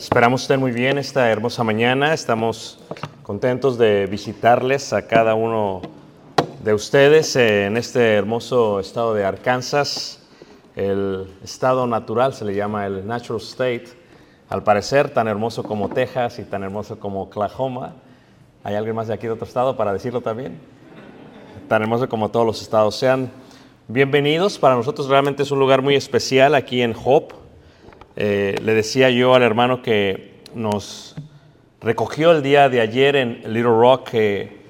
Esperamos estén muy bien esta hermosa mañana. Estamos contentos de visitarles a cada uno de ustedes en este hermoso estado de Arkansas. El estado natural se le llama el natural state. Al parecer tan hermoso como Texas y tan hermoso como Oklahoma. ¿Hay alguien más de aquí de otro estado para decirlo también? Tan hermoso como todos los estados. Sean bienvenidos. Para nosotros realmente es un lugar muy especial aquí en Hope. Eh, le decía yo al hermano que nos recogió el día de ayer en Little Rock que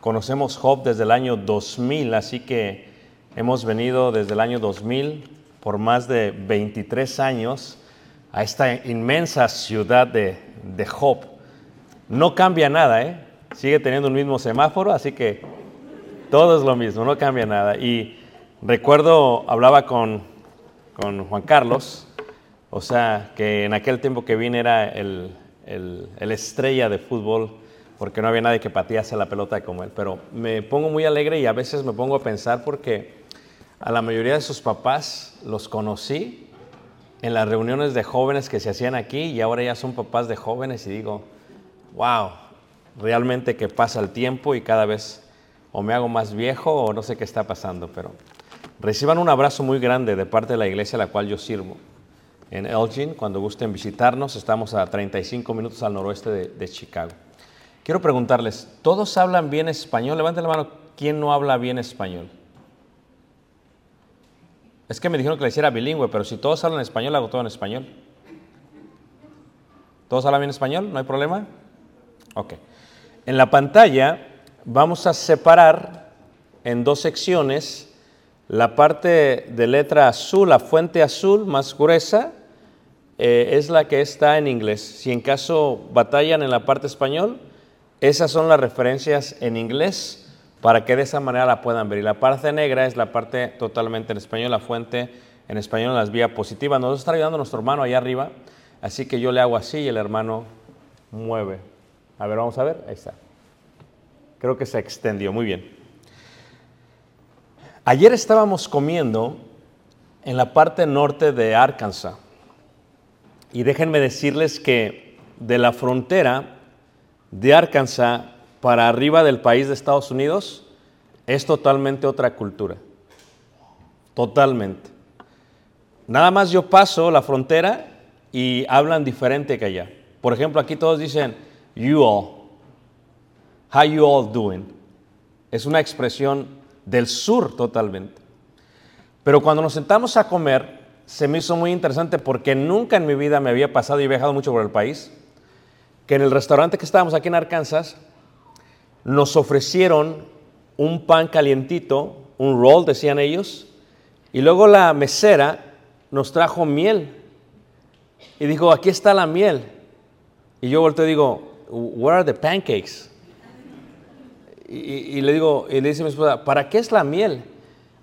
conocemos Hope desde el año 2000, así que hemos venido desde el año 2000 por más de 23 años a esta inmensa ciudad de, de Hope. No cambia nada, ¿eh? sigue teniendo un mismo semáforo, así que todo es lo mismo, no cambia nada. Y recuerdo, hablaba con, con Juan Carlos, o sea, que en aquel tiempo que vine era el, el, el, estrella de fútbol, porque no había nadie que patease la pelota como él. Pero me pongo muy alegre y a veces me pongo a pensar porque a la mayoría de sus papás los conocí en las reuniones de jóvenes que se hacían aquí y ahora ya son papás de jóvenes y digo, wow, realmente que pasa el tiempo y cada vez o me hago más viejo o no sé qué está pasando, pero reciban un abrazo muy grande de parte de la iglesia a la cual yo sirvo en Elgin. Cuando gusten visitarnos, estamos a 35 minutos al noroeste de, Chicago. Quiero preguntarles, ¿todos hablan bien español? Levanten la mano, ¿quién no habla bien español? Es que me dijeron que le hiciera bilingüe, pero si todos hablan español, hago todo en español. ¿Todos hablan bien español? ¿No hay problema? Ok. En la pantalla vamos a separar en dos secciones la parte de letra azul, la fuente azul más gruesa, eh, es la que está en inglés. Si en caso batallan en la parte español, esas son las referencias en inglés para que de esa manera la puedan ver. Y la parte negra es la parte totalmente en español, la fuente en español las vías positivas. Nos está ayudando nuestro hermano allá arriba, así que yo le hago así y el hermano mueve. A ver, vamos a ver. Ahí está. Creo que se extendió. Muy bien. Ayer estábamos comiendo en la parte norte de Arkansas. Y déjenme decirles que de la frontera de Arkansas para arriba del país de Estados Unidos es totalmente otra cultura. Totalmente. Nada más yo paso la frontera y hablan diferente que allá. Por ejemplo, aquí todos dicen you all. How you all doing? Es una expresión del sur totalmente. Pero cuando nos sentamos a comer, se me hizo muy interesante porque nunca en mi vida me había pasado y he viajado mucho por el país, que en el restaurante que estábamos aquí en Arkansas, nos ofrecieron un pan calientito, un roll, decían ellos, y luego la mesera nos trajo miel. Y dijo, aquí está la miel. Y yo volteo y digo, where are the pancakes? Y, y le digo, y le dice mi esposa, ¿para qué es la miel?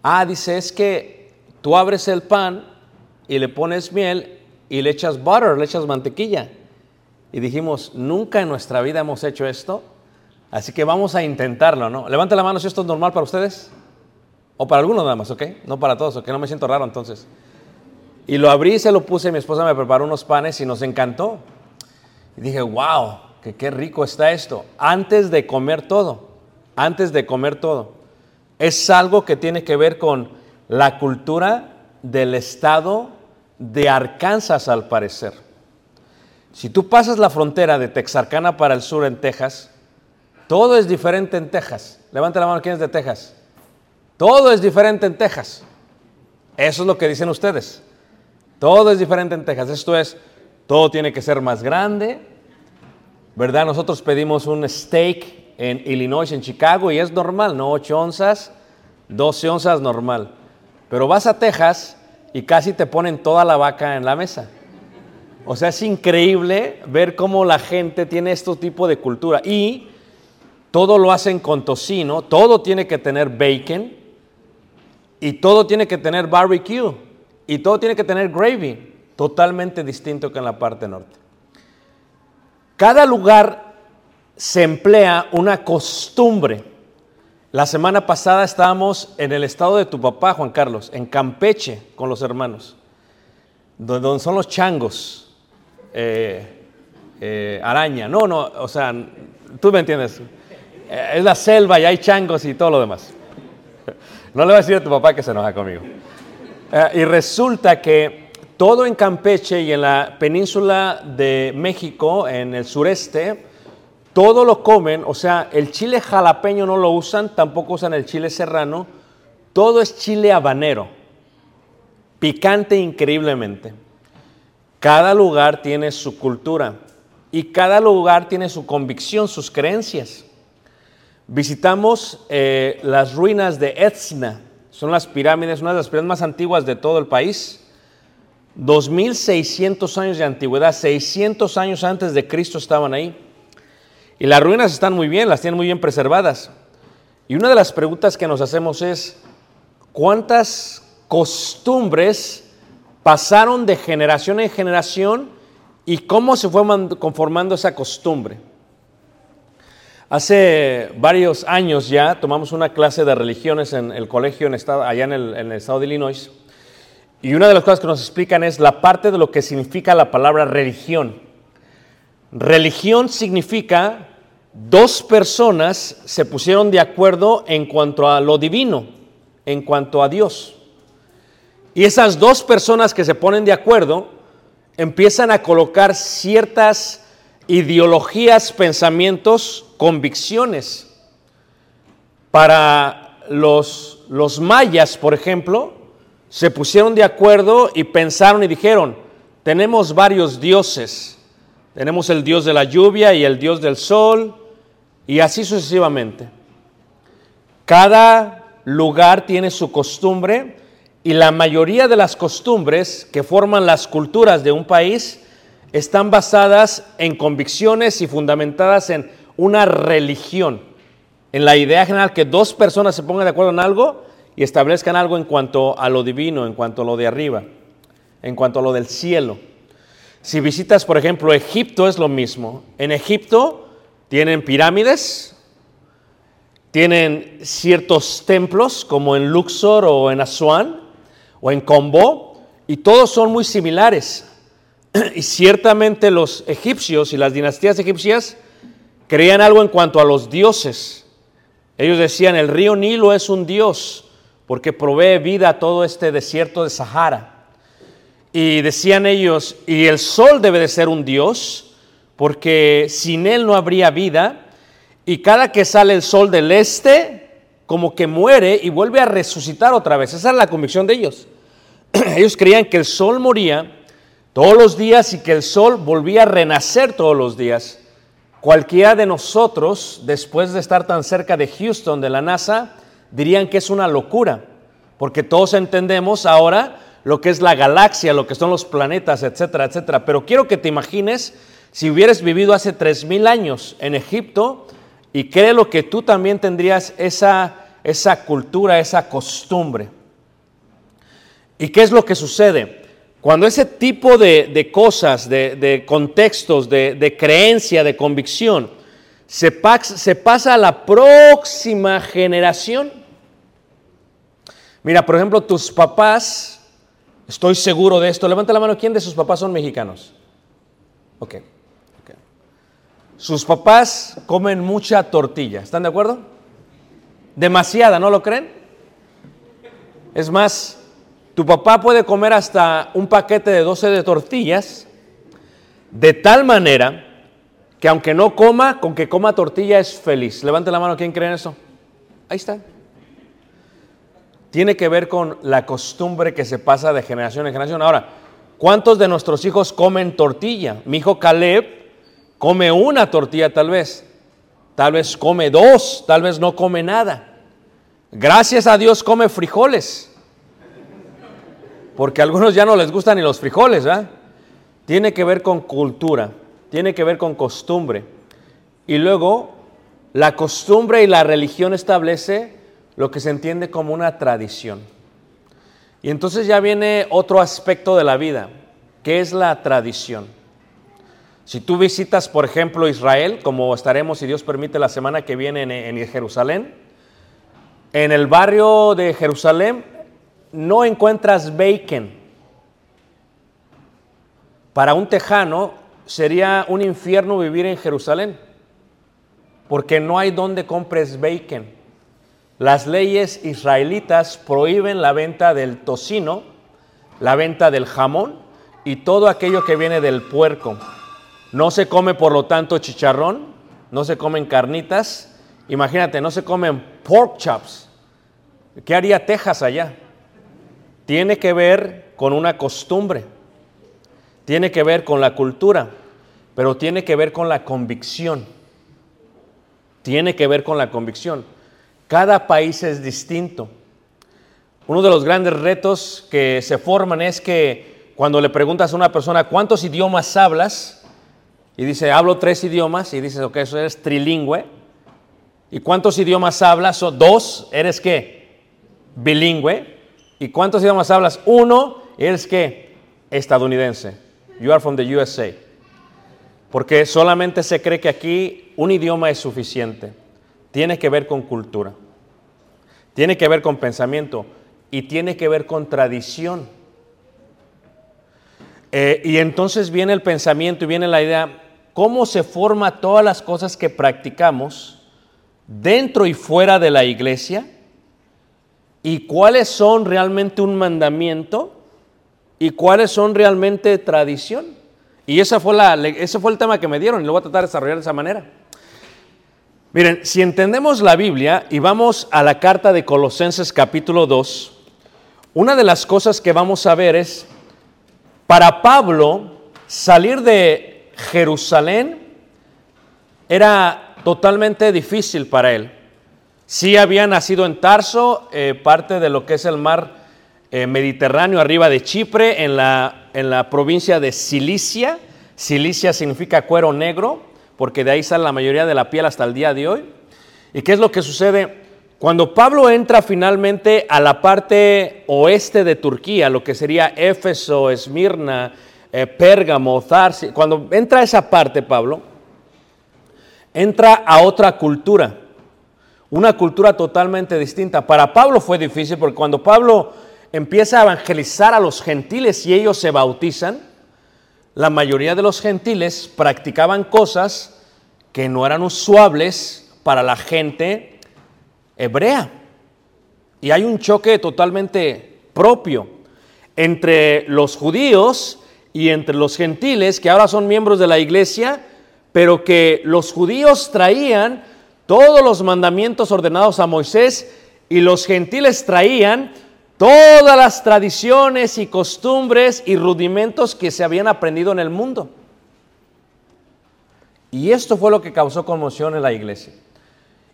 Ah, dice, es que tú abres el pan y le pones miel y le echas butter, le echas mantequilla. Y dijimos, nunca en nuestra vida hemos hecho esto, así que vamos a intentarlo, ¿no? Levante la mano si esto es normal para ustedes. O para algunos nada más, ¿ok? No para todos, ¿ok? No me siento raro entonces. Y lo abrí, se lo puse, mi esposa me preparó unos panes y nos encantó. Y dije, wow, que qué rico está esto. Antes de comer todo, antes de comer todo. Es algo que tiene que ver con la cultura del estado de Arkansas, al parecer. Si tú pasas la frontera de Texarkana para el sur en Texas, todo es diferente en Texas. Levante la mano, ¿quién es de Texas? Todo es diferente en Texas. Eso es lo que dicen ustedes. Todo es diferente en Texas. Esto es, todo tiene que ser más grande. ¿Verdad? Nosotros pedimos un steak en Illinois, en Chicago, y es normal, ¿no? 8 onzas, 12 onzas normal. Pero vas a Texas y casi te ponen toda la vaca en la mesa. O sea, es increíble ver cómo la gente tiene este tipo de cultura. Y todo lo hacen con tocino, todo tiene que tener bacon, y todo tiene que tener barbecue, y todo tiene que tener gravy, totalmente distinto que en la parte norte. Cada lugar se emplea una costumbre. La semana pasada estábamos en el estado de tu papá, Juan Carlos, en Campeche, con los hermanos, donde son los changos, eh, eh, araña, no, no, o sea, tú me entiendes, Eh, es la selva y hay changos y todo lo demás. No le voy a decir a tu papá que se enoja conmigo. Y resulta que todo en Campeche y en la península de México, en el sureste, todo lo comen, o sea, el chile jalapeño no lo usan, tampoco usan el chile serrano, todo es chile habanero, picante increíblemente. Cada lugar tiene su cultura y cada lugar tiene su convicción, sus creencias. Visitamos eh, las ruinas de Etna, son las pirámides, una de las pirámides más antiguas de todo el país. 2600 años de antigüedad, 600 años antes de Cristo estaban ahí. Y las ruinas están muy bien, las tienen muy bien preservadas. Y una de las preguntas que nos hacemos es, ¿cuántas costumbres pasaron de generación en generación y cómo se fue man- conformando esa costumbre? Hace varios años ya tomamos una clase de religiones en el colegio en estado, allá en el, en el estado de Illinois. Y una de las cosas que nos explican es la parte de lo que significa la palabra religión. Religión significa dos personas se pusieron de acuerdo en cuanto a lo divino, en cuanto a Dios. Y esas dos personas que se ponen de acuerdo empiezan a colocar ciertas ideologías, pensamientos, convicciones. Para los, los mayas, por ejemplo, se pusieron de acuerdo y pensaron y dijeron, tenemos varios dioses. Tenemos el dios de la lluvia y el dios del sol y así sucesivamente. Cada lugar tiene su costumbre Y la mayoría de las costumbres que forman las culturas de un país están basadas en convicciones y fundamentadas en una religión, en la idea general que dos personas se pongan de acuerdo en algo y establezcan algo en cuanto a lo divino, en cuanto a lo de arriba, en cuanto a lo del cielo. Si visitas, por ejemplo, Egipto es lo mismo. En Egipto tienen pirámides, tienen ciertos templos como en Luxor o en Asuán o en Combo y todos son muy similares. Y ciertamente los egipcios y las dinastías egipcias creían algo en cuanto a los dioses. Ellos decían, el río Nilo es un dios porque provee vida a todo este desierto de Sahara. Y decían ellos, y el sol debe de ser un dios porque sin él no habría vida. Y cada que sale el sol del este, como que muere y vuelve a resucitar otra vez. Esa es la convicción de ellos. Ellos creían que el sol moría todos los días y que el sol volvía a renacer todos los días. Cualquiera de nosotros, después de estar tan cerca de Houston, de la NASA, dirían que es una locura, porque todos entendemos ahora lo que es la galaxia, lo que son los planetas, etcétera, etcétera. Pero quiero que te imagines si hubieras vivido hace 3.000 años en Egipto y créelo que tú también tendrías esa, esa cultura, esa costumbre. ¿Y qué es lo que sucede? Cuando ese tipo de, de cosas, de, de contextos, de, de, creencia, de convicción, se, pa se pasa a la próxima generación. Mira, por ejemplo, tus papás, estoy seguro de esto, levanta la mano, ¿quién de sus papás son mexicanos? Ok. okay. Sus papás comen mucha tortilla, ¿están de acuerdo? Demasiada, ¿no lo creen? Es más, tu papá puede comer hasta un paquete de 12 de tortillas, de tal manera que aunque no coma, con que coma tortilla es feliz. Levante la mano, ¿quién cree en eso? Ahí está. Tiene que ver con la costumbre que se pasa de generación en generación. Ahora, ¿cuántos de nuestros hijos comen tortilla? Mi hijo Caleb come una tortilla tal vez, tal vez come dos, tal vez no come nada. Gracias a Dios come frijoles porque a algunos ya no les gustan ni los frijoles, ¿verdad? Tiene que ver con cultura, tiene que ver con costumbre. Y luego, la costumbre y la religión establece lo que se entiende como una tradición. Y entonces ya viene otro aspecto de la vida, que es la tradición. Si tú visitas, por ejemplo, Israel, como estaremos, si Dios permite, la semana que viene en, Jerusalén, en el barrio de Jerusalén no encuentras bacon. Para un tejano sería un infierno vivir en Jerusalén, porque no hay donde compres bacon. Las leyes israelitas prohíben la venta del tocino, la venta del jamón y todo aquello que viene del puerco. No se come, por lo tanto, chicharrón, no se comen carnitas. Imagínate, no se comen pork chops. ¿Qué haría Texas allá? tiene que ver con una costumbre, tiene que ver con la cultura, pero tiene que ver con la convicción. Tiene que ver con la convicción. Cada país es distinto. Uno de los grandes retos que se forman es que cuando le preguntas a una persona cuántos idiomas hablas, y dice, hablo tres idiomas, y dices, ok, eso eres trilingüe. ¿Y cuántos idiomas hablas? ¿O dos? ¿Eres qué? Bilingüe. ¿Y cuántos idiomas hablas? Uno, eres que estadounidense. You are from the USA. Porque solamente se cree que aquí un idioma es suficiente. Tiene que ver con cultura. Tiene que ver con pensamiento. Y tiene que ver con tradición. Eh, y entonces viene el pensamiento y viene la idea, ¿cómo se forma todas las cosas que practicamos dentro y fuera de la iglesia? y cuáles son realmente un mandamiento y cuáles son realmente tradición. Y esa fue la, ese fue el tema que me dieron y lo voy a tratar de desarrollar de esa manera. Miren, si entendemos la Biblia y vamos a la carta de Colosenses capítulo 2, una de las cosas que vamos a ver es, para Pablo, salir de Jerusalén era totalmente difícil para él. Sí había nacido en Tarso, eh, parte de lo que es el mar eh, Mediterráneo, arriba de Chipre, en la, en la provincia de Cilicia. Cilicia significa cuero negro, porque de ahí sale la mayoría de la piel hasta el día de hoy. ¿Y qué es lo que sucede? Cuando Pablo entra finalmente a la parte oeste de Turquía, lo que sería Éfeso, Esmirna, eh, Pérgamo, Tarsi, cuando entra a esa parte Pablo, entra a otra cultura, una cultura totalmente distinta. Para Pablo fue difícil porque cuando Pablo empieza a evangelizar a los gentiles y ellos se bautizan, la mayoría de los gentiles practicaban cosas que no eran usuables para la gente hebrea. Y hay un choque totalmente propio entre los judíos y entre los gentiles, que ahora son miembros de la iglesia, pero que los judíos traían todos los mandamientos ordenados a Moisés y los gentiles traían todas las tradiciones y costumbres y rudimentos que se habían aprendido en el mundo. Y esto fue lo que causó conmoción en la iglesia.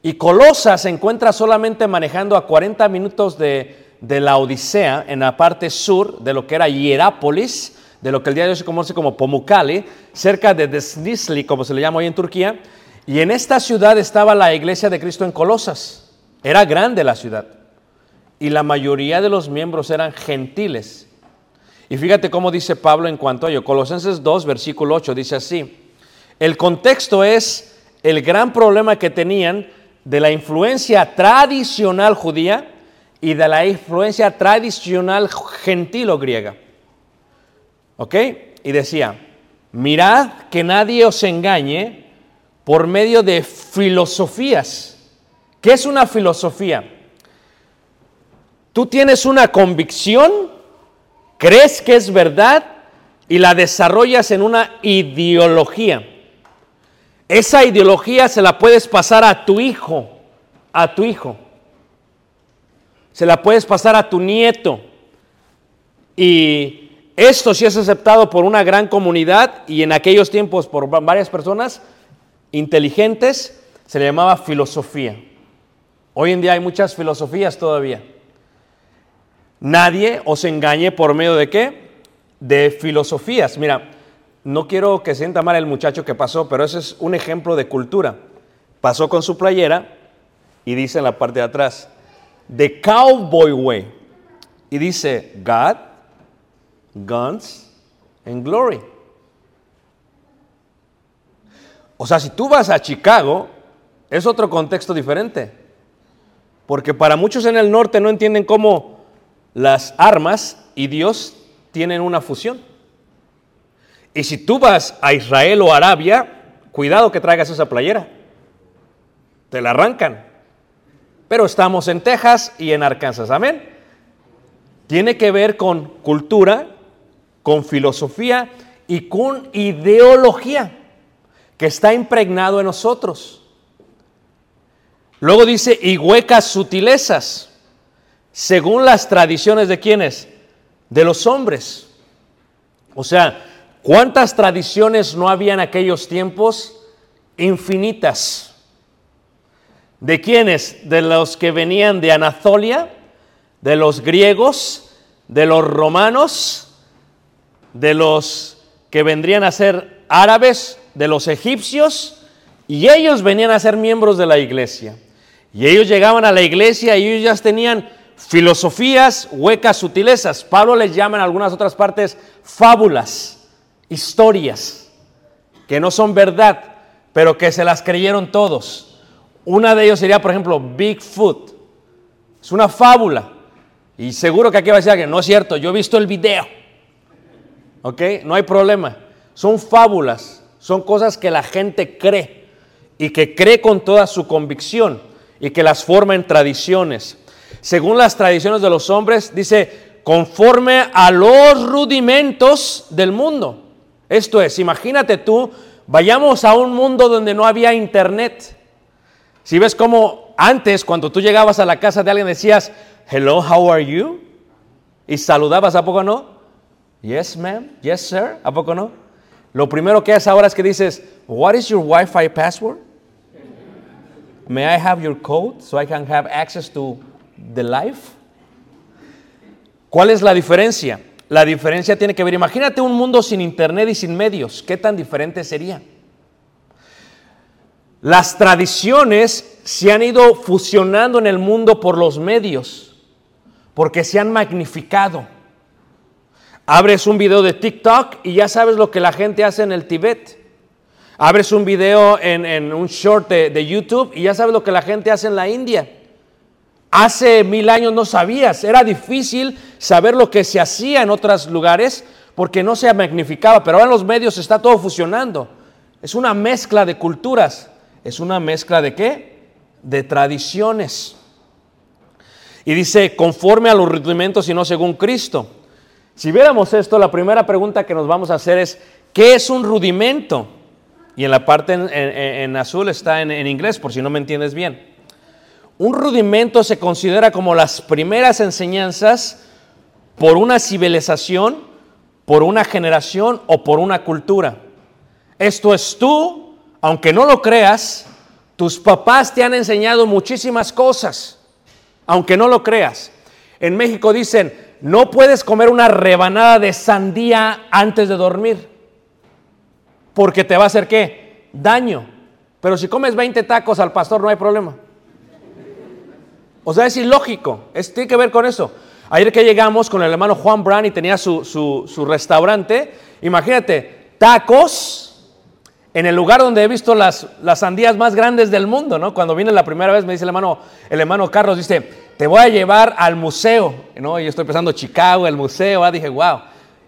Y Colosa se encuentra solamente manejando a 40 minutos de, de la Odisea, en la parte sur de lo que era Hierápolis, de lo que el día de hoy se conoce como Pamukkale, cerca de Desnisli, como se le llama hoy en Turquía. Y en esta ciudad estaba la iglesia de Cristo en Colosas. Era grande la ciudad. Y la mayoría de los miembros eran gentiles. Y fíjate cómo dice Pablo en cuanto a ello. Colosenses 2, versículo 8, dice así. El contexto es el gran problema que tenían de la influencia tradicional judía y de la influencia tradicional gentil o griega. ¿Ok? Y decía, mirad que nadie os engañe por medio de filosofías. ¿Qué es una filosofía? Tú tienes una convicción, crees que es verdad y la desarrollas en una ideología. Esa ideología se la puedes pasar a tu hijo, a tu hijo. Se la puedes pasar a tu nieto. Y esto sí es aceptado por una gran comunidad y en aquellos tiempos por varias personas inteligentes, se le llamaba filosofía. Hoy en día hay muchas filosofías todavía. Nadie os engañe por medio de qué? De filosofías. Mira, no quiero que sienta mal el muchacho que pasó, pero ese es un ejemplo de cultura. Pasó con su playera y dice en la parte de atrás, The Cowboy Way. Y dice, God, Guns and Glory. O sea, si tú vas a Chicago, es otro contexto diferente. Porque para muchos en el norte no entienden cómo las armas y Dios tienen una fusión. Y si tú vas a Israel o Arabia, cuidado que traigas esa playera. Te la arrancan. Pero estamos en Texas y en Arkansas. Amén. Tiene que ver con cultura, con filosofía y con ideología que está impregnado en nosotros. Luego dice, y huecas sutilezas, según las tradiciones de quienes? De los hombres. O sea, ¿cuántas tradiciones no había en aquellos tiempos? Infinitas. ¿De quiénes? De los que venían de Anatolia, de los griegos, de los romanos, de los que vendrían a ser árabes, de los egipcios, y ellos venían a ser miembros de la iglesia. Y ellos llegaban a la iglesia y ellos ya tenían filosofías, huecas, sutilezas. Pablo les llama en algunas otras partes fábulas, historias, que no son verdad, pero que se las creyeron todos. Una de ellos sería, por ejemplo, Bigfoot. Es una fábula. Y seguro que aquí va a decir que no es cierto, yo he visto el video. ¿Ok? No hay problema. Son fábulas, son cosas que la gente cree y que cree con toda su convicción y que las forma en tradiciones. Según las tradiciones de los hombres, dice, conforme a los rudimentos del mundo. Esto es, imagínate tú, vayamos a un mundo donde no había internet. Si ves cómo antes, cuando tú llegabas a la casa de alguien, decías, hello, how are you? Y saludabas, ¿a poco no? Yes, ma'am. Yes, sir. ¿A poco no? Lo primero que haces ahora es que dices, what is your Wi-Fi password? May I have your code so I can have access to the life? ¿Cuál es la diferencia? La diferencia tiene que ver, imagínate un mundo sin internet y sin medios, ¿qué tan diferente sería? Las tradiciones se han ido fusionando en el mundo por los medios, porque se han magnificado. Abres un video de TikTok y ya sabes lo que la gente hace en el Tibet. Abres un video en, un short de, de YouTube y ya sabes lo que la gente hace en la India. Hace mil años no sabías, era difícil saber lo que se hacía en otros lugares porque no se magnificaba, pero ahora en los medios está todo fusionando. Es una mezcla de culturas, es una mezcla de qué? De tradiciones. Y dice, conforme a los rudimentos y no según Cristo. Si viéramos esto, la primera pregunta que nos vamos a hacer es, ¿qué es un rudimento? Y en la parte en, azul está en, en inglés, por si no me entiendes bien. Un rudimento se considera como las primeras enseñanzas por una civilización, por una generación o por una cultura. Esto es tú, aunque no lo creas, tus papás te han enseñado muchísimas cosas, aunque no lo creas. En México dicen, no puedes comer una rebanada de sandía antes de dormir, porque te va a hacer qué? Daño. Pero si comes 20 tacos al pastor no hay problema. O sea, es ilógico, es, tiene que ver con eso. Ayer que llegamos con el hermano Juan Brand y tenía su, su- su restaurante, imagínate, tacos en el lugar donde he visto las, las sandías más grandes del mundo, ¿no? Cuando vine la primera vez me dice el hermano, el hermano Carlos, dice, te voy a llevar al museo, ¿no? Y yo estoy pensando Chicago, el museo, ah, dije, wow.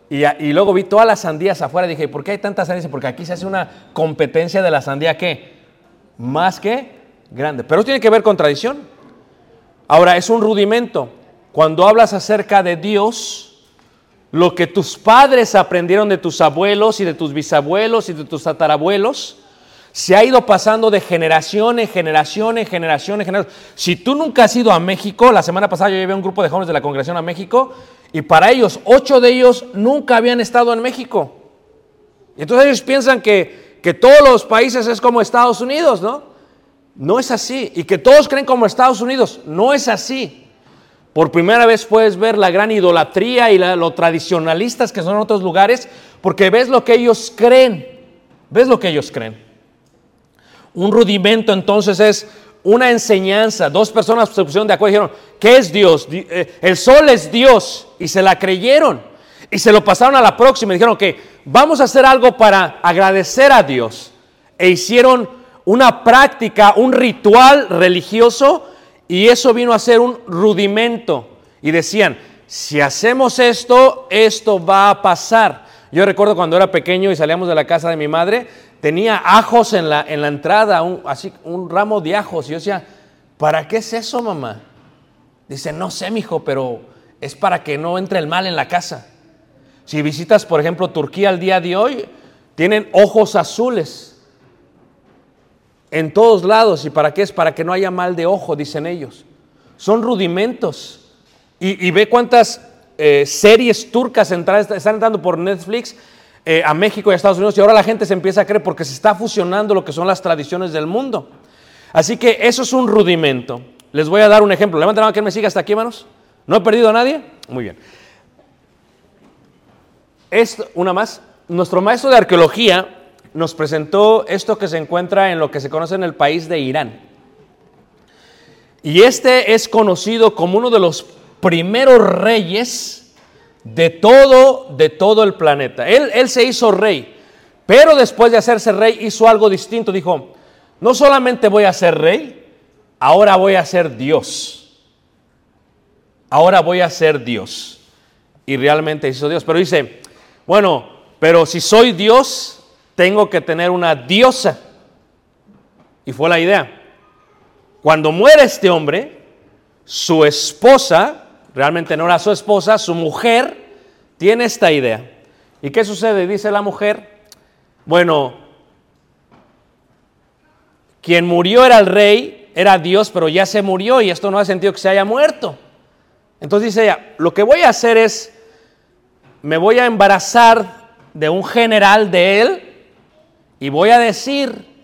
Y, y luego vi todas las sandías afuera, dije, ¿por qué hay tantas sandías? Porque aquí se hace una competencia de la sandía, ¿qué? Más que grande. Pero eso tiene que ver con tradición. Ahora, es un rudimento. Cuando hablas acerca de Dios, lo que tus padres aprendieron de tus abuelos y de tus bisabuelos y de tus tatarabuelos, se ha ido pasando de generación en generación en generación en generación. Si tú nunca has ido a México, la semana pasada yo llevé a un grupo de jóvenes de la congregación a México y para ellos, ocho de ellos nunca habían estado en México. Y entonces ellos piensan que, que todos los países es como Estados Unidos, ¿no? No es así. Y que todos creen como Estados Unidos. No es así. Por primera vez puedes ver la gran idolatría y lo tradicionalistas que son en otros lugares, porque ves lo que ellos creen. ¿Ves lo que ellos creen? Un rudimento entonces es una enseñanza. Dos personas se pusieron de acuerdo y dijeron, ¿qué es Dios? Di- eh, El sol es Dios. Y se la creyeron. Y se lo pasaron a la próxima y dijeron que vamos a hacer algo para agradecer a Dios. E hicieron una práctica, un ritual religioso y eso vino a ser un rudimento. Y decían, si hacemos esto, esto va a pasar. Yo recuerdo cuando era pequeño y salíamos de la casa de mi madre, tenía ajos en la, en la entrada, un, así, un ramo de ajos. Y yo decía, ¿para qué es eso, mamá? Dice, no sé, mijo, pero es para que no entre el mal en la casa. Si visitas, por ejemplo, Turquía al día de hoy, tienen ojos azules en todos lados. ¿Y para qué es? Para que no haya mal de ojo, dicen ellos. Son rudimentos. Y, ve cuántas eh, series turcas están entrando por Netflix eh, a México y a Estados Unidos. Y ahora la gente se empieza a creer porque se está fusionando lo que son las tradiciones del mundo. Así que eso es un rudimento. Les voy a dar un ejemplo. Levanten la mano, ¿quién me sigue hasta aquí, hermanos? ¿No he perdido a nadie? Muy bien. Esto, una más. Nuestro maestro de arqueología nos presentó esto que se encuentra en lo que se conoce en el país de Irán. Y este es conocido como uno de los primeros reyes de todo, de todo el planeta. Él, él se hizo rey, pero después de hacerse rey hizo algo distinto. Dijo, no solamente voy a ser rey, ahora voy a ser Dios. Ahora voy a ser Dios. Y realmente hizo Dios. Pero dice, bueno, pero si soy Dios, tengo que tener una diosa. Y fue la idea. Cuando muere este hombre, su esposa, realmente no era su esposa, su mujer, tiene esta idea. ¿Y qué sucede? Dice la mujer, bueno, quien murió era el rey, era Dios, pero ya se murió y esto no hace sentido que se haya muerto. Entonces dice ella, lo que voy a hacer es, me voy a embarazar de un general de él y voy a decir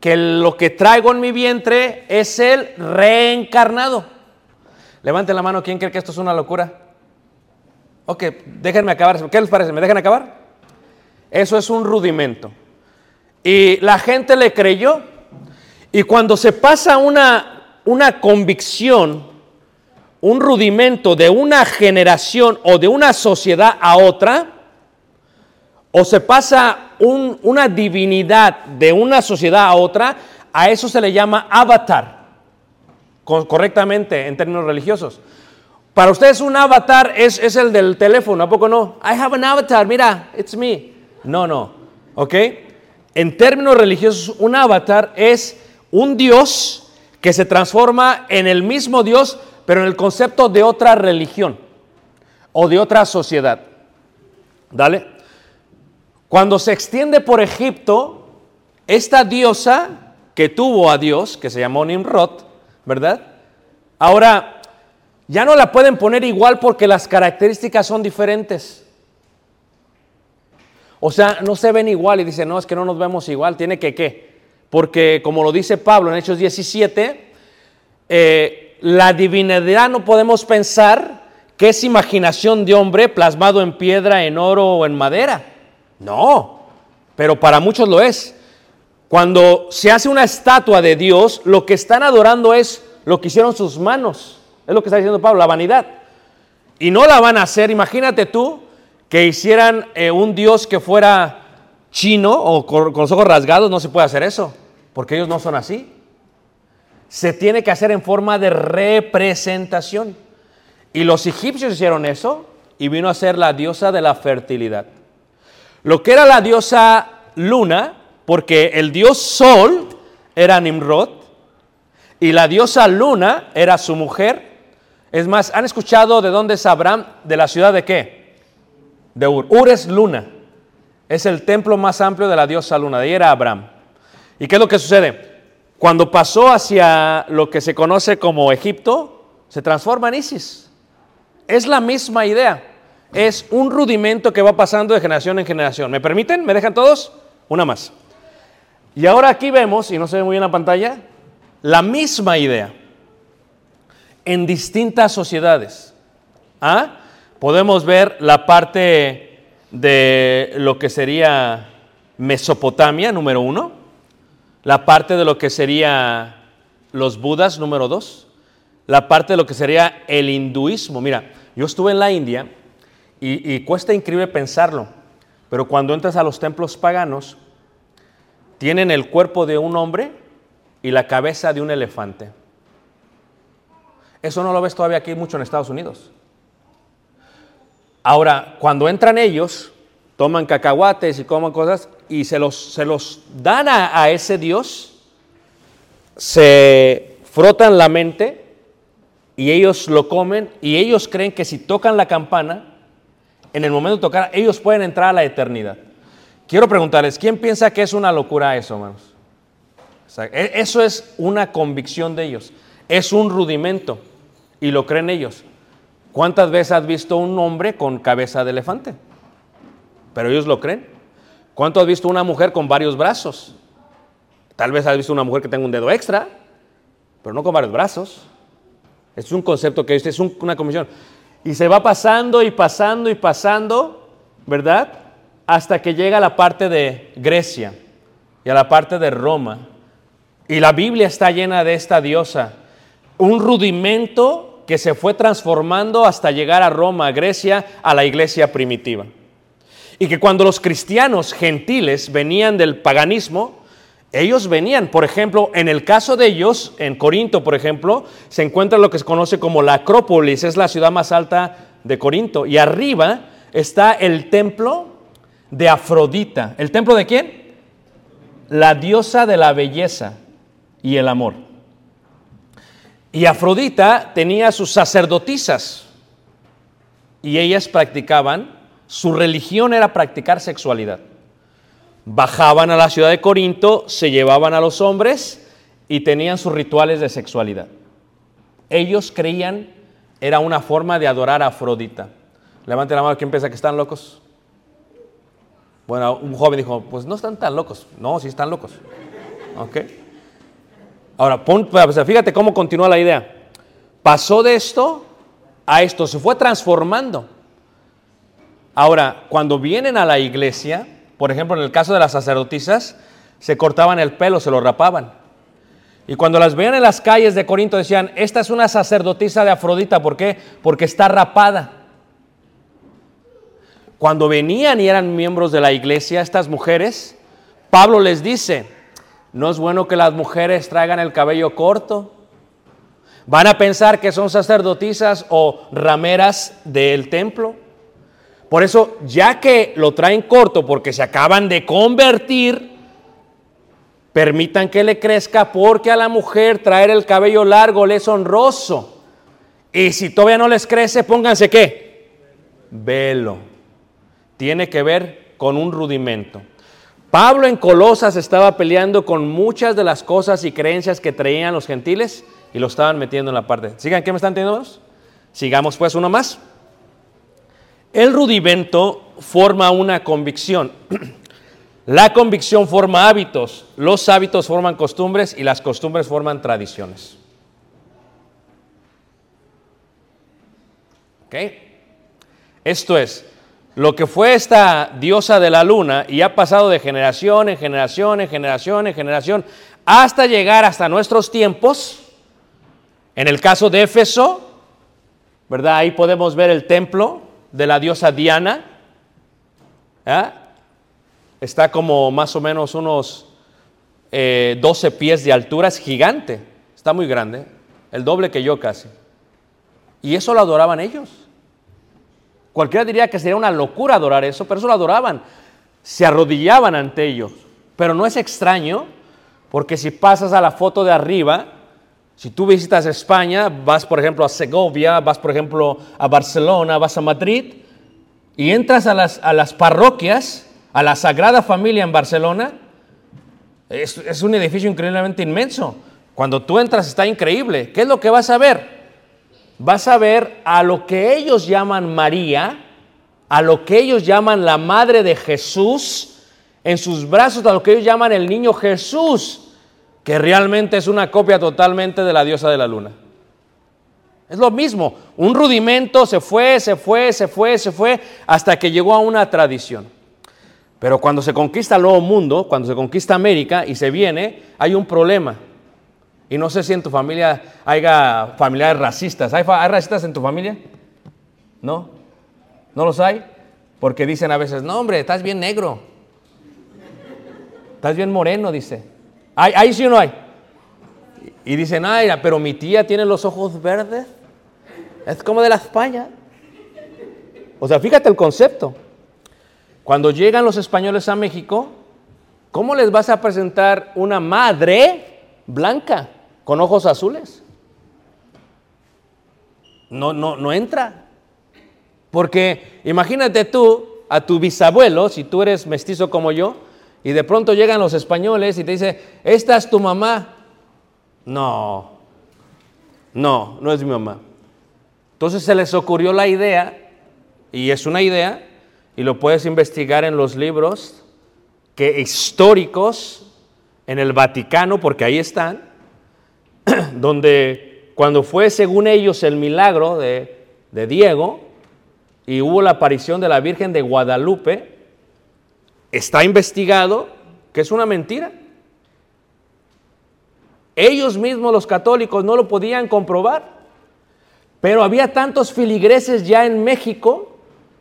que lo que traigo en mi vientre es el reencarnado. Levanten la mano, ¿quién cree que esto es una locura? Ok, déjenme acabar. ¿Qué les parece? ¿Me dejan acabar? Eso es un rudimento. Y la gente le creyó. Y cuando se pasa una, una convicción, un rudimento de una generación o de una sociedad a otra, o se pasa un- una divinidad de una sociedad a otra, a eso se le llama avatar, co- correctamente en términos religiosos. Para ustedes un avatar es, es el del teléfono, ¿a poco no? I have an avatar, mira, it's me. No, no, ¿ok? En términos religiosos, un avatar es un Dios que se transforma en el mismo Dios, pero en el concepto de otra religión o de otra sociedad. ¿Dale? Cuando se extiende por Egipto, esta diosa que tuvo a Dios, que se llamó Nimrod, ¿verdad? Ahora, ya no la pueden poner igual porque las características son diferentes. O sea, no se ven igual y dicen, no, es que no nos vemos igual, tiene que qué. Porque como lo dice Pablo en Hechos 17, eh, la divinidad no podemos pensar que es imaginación de hombre plasmado en piedra, en oro o en madera. No, pero para muchos lo es. Cuando se hace una estatua de Dios, lo que están adorando es lo que hicieron sus manos. Es lo que está diciendo Pablo, la vanidad. Y no la van a hacer, imagínate tú, que hicieran eh, un Dios que fuera chino o con, con los ojos rasgados, no se puede hacer eso, porque ellos no son así. Se tiene que hacer en forma de representación. Y los egipcios hicieron eso y vino a ser la diosa de la fertilidad. Lo que era la diosa luna, porque el dios sol era Nimrod y la diosa luna era su mujer. Es más, ¿han escuchado de dónde es Abraham? ¿De la ciudad de qué? De Ur. Ur es luna. Es el templo más amplio de la diosa luna. De ahí era Abraham. ¿Y qué es lo que sucede? Cuando pasó hacia lo que se conoce como Egipto, se transforma en Isis. Es la misma idea. Es un rudimento que va pasando de generación en generación. ¿Me permiten? ¿Me dejan todos? Una más. Y ahora aquí vemos, y no se ve muy bien la pantalla, la misma idea en distintas sociedades. ¿Ah? Podemos ver la parte de lo que sería Mesopotamia, número uno, la parte de lo que sería los Budas, número dos, la parte de lo que sería el hinduismo. Mira, yo estuve en la India y, cuesta increíble pensarlo, pero cuando entras a los templos paganos, tienen el cuerpo de un hombre y la cabeza de un elefante. Eso no lo ves todavía aquí mucho en Estados Unidos. Ahora, cuando entran ellos, toman cacahuates y coman cosas y se los, se los dan a ese Dios, se frotan la mente y ellos lo comen y ellos creen que si tocan la campana, en el momento de tocar, ellos pueden entrar a la eternidad. Quiero preguntarles, ¿quién piensa que es una locura eso, hermanos? E- eso es una convicción de ellos, es un rudimento y lo creen ellos. ¿Cuántas veces has visto un hombre con cabeza de elefante? Pero ellos lo creen. ¿Cuánto has visto una mujer con varios brazos? Tal vez has visto una mujer que tenga un dedo extra, pero no con varios brazos. Es un concepto que es un- una comisión. Y se va pasando y pasando y pasando, ¿verdad? Hasta que llega a la parte de Grecia y a la parte de Roma. Y la Biblia está llena de esta diosa. Un rudimento que se fue transformando hasta llegar a Roma, a Grecia, a la iglesia primitiva. Y que cuando los cristianos gentiles venían del paganismo, ellos venían, por ejemplo, en el caso de ellos, en Corinto, por ejemplo, se encuentra lo que se conoce como la Acrópolis, es la ciudad más alta de Corinto. Y arriba está el templo de Afrodita. ¿El templo de quién? La diosa de la belleza y el amor. Y Afrodita tenía sus sacerdotisas y ellas practicaban, su religión era practicar sexualidad. Bajaban a la ciudad de Corinto, se llevaban a los hombres y tenían sus rituales de sexualidad. Ellos creían era una forma de adorar a Afrodita. Levante la mano, ¿quién piensa que están locos? Bueno, un joven dijo, pues no están tan locos. No, sí están locos. ¿Ok? Ahora, fíjate cómo continúa la idea. Pasó de esto a esto, se fue transformando. Ahora, cuando vienen a la iglesia, por ejemplo, en el caso de las sacerdotisas, se cortaban el pelo, se lo rapaban. Y cuando las veían en las calles de Corinto decían, esta es una sacerdotisa de Afrodita, ¿por qué? Porque está rapada. Cuando venían y eran miembros de la iglesia, estas mujeres, Pablo les dice, no es bueno que las mujeres traigan el cabello corto. Van a pensar que son sacerdotisas o rameras del templo. Por eso, ya que lo traen corto porque se acaban de convertir, permitan que le crezca porque a la mujer traer el cabello largo le es honroso. Y si todavía no les crece, pónganse qué? Velo. Tiene que ver con un rudimento. Pablo en Colosas estaba peleando con muchas de las cosas y creencias que traían los gentiles y lo estaban metiendo en la parte. Sigan, ¿qué me están entendiendo? Sigamos pues uno más. El rudimento forma una convicción. La convicción forma hábitos, los hábitos forman costumbres y las costumbres forman tradiciones. Esto es, lo que fue esta diosa de la luna y ha pasado de generación en generación, en generación, en generación, hasta llegar hasta nuestros tiempos. En el caso de Éfeso, ¿verdad? Ahí podemos ver el templo de la diosa Diana. Está como más o menos unos 12 eh, pies de altura, es gigante, está muy grande, el doble que yo casi. Y eso lo adoraban ellos. Cualquiera diría que sería una locura adorar eso, pero eso lo adoraban. Se arrodillaban ante ellos. Pero no es extraño, porque si pasas a la foto de arriba, si tú visitas España, vas por ejemplo a Segovia, vas por ejemplo a Barcelona, vas a Madrid, y entras a las, a las parroquias, a la Sagrada Familia en Barcelona, es, es un edificio increíblemente inmenso. Cuando tú entras está increíble. ¿Qué es lo que vas a ver? vas a ver a lo que ellos llaman María, a lo que ellos llaman la madre de Jesús, en sus brazos a lo que ellos llaman el niño Jesús, que realmente es una copia totalmente de la diosa de la luna. Es lo mismo, un rudimento se fue, se fue, se fue, se fue, hasta que llegó a una tradición. Pero cuando se conquista el nuevo mundo, cuando se conquista América y se viene, hay un problema. Y no sé si en tu familia haya familiares racistas. ¿Hay, racistas en tu familia? ¿No? ¿No los hay? Porque dicen a veces, no hombre, estás bien negro. Estás bien moreno, dice. ¿Ahí sí o no hay? Y dicen, ay, pero mi tía tiene los ojos verdes. Es como de la España. O sea, fíjate el concepto. Cuando llegan los españoles a México, ¿cómo les vas a presentar una madre blanca? con ojos azules. No, no, no entra. Porque imagínate tú a tu bisabuelo, si tú eres mestizo como yo, y de pronto llegan los españoles y te dicen, esta es tu mamá. No, no, no es mi mamá. Entonces se les ocurrió la idea, y es una idea, y lo puedes investigar en los libros que históricos en el Vaticano, porque ahí están, donde cuando fue, según ellos, el milagro de, de Diego y hubo la aparición de la Virgen de Guadalupe, está investigado que es una mentira. Ellos mismos, los católicos, no lo podían comprobar. Pero había tantos filigreses ya en México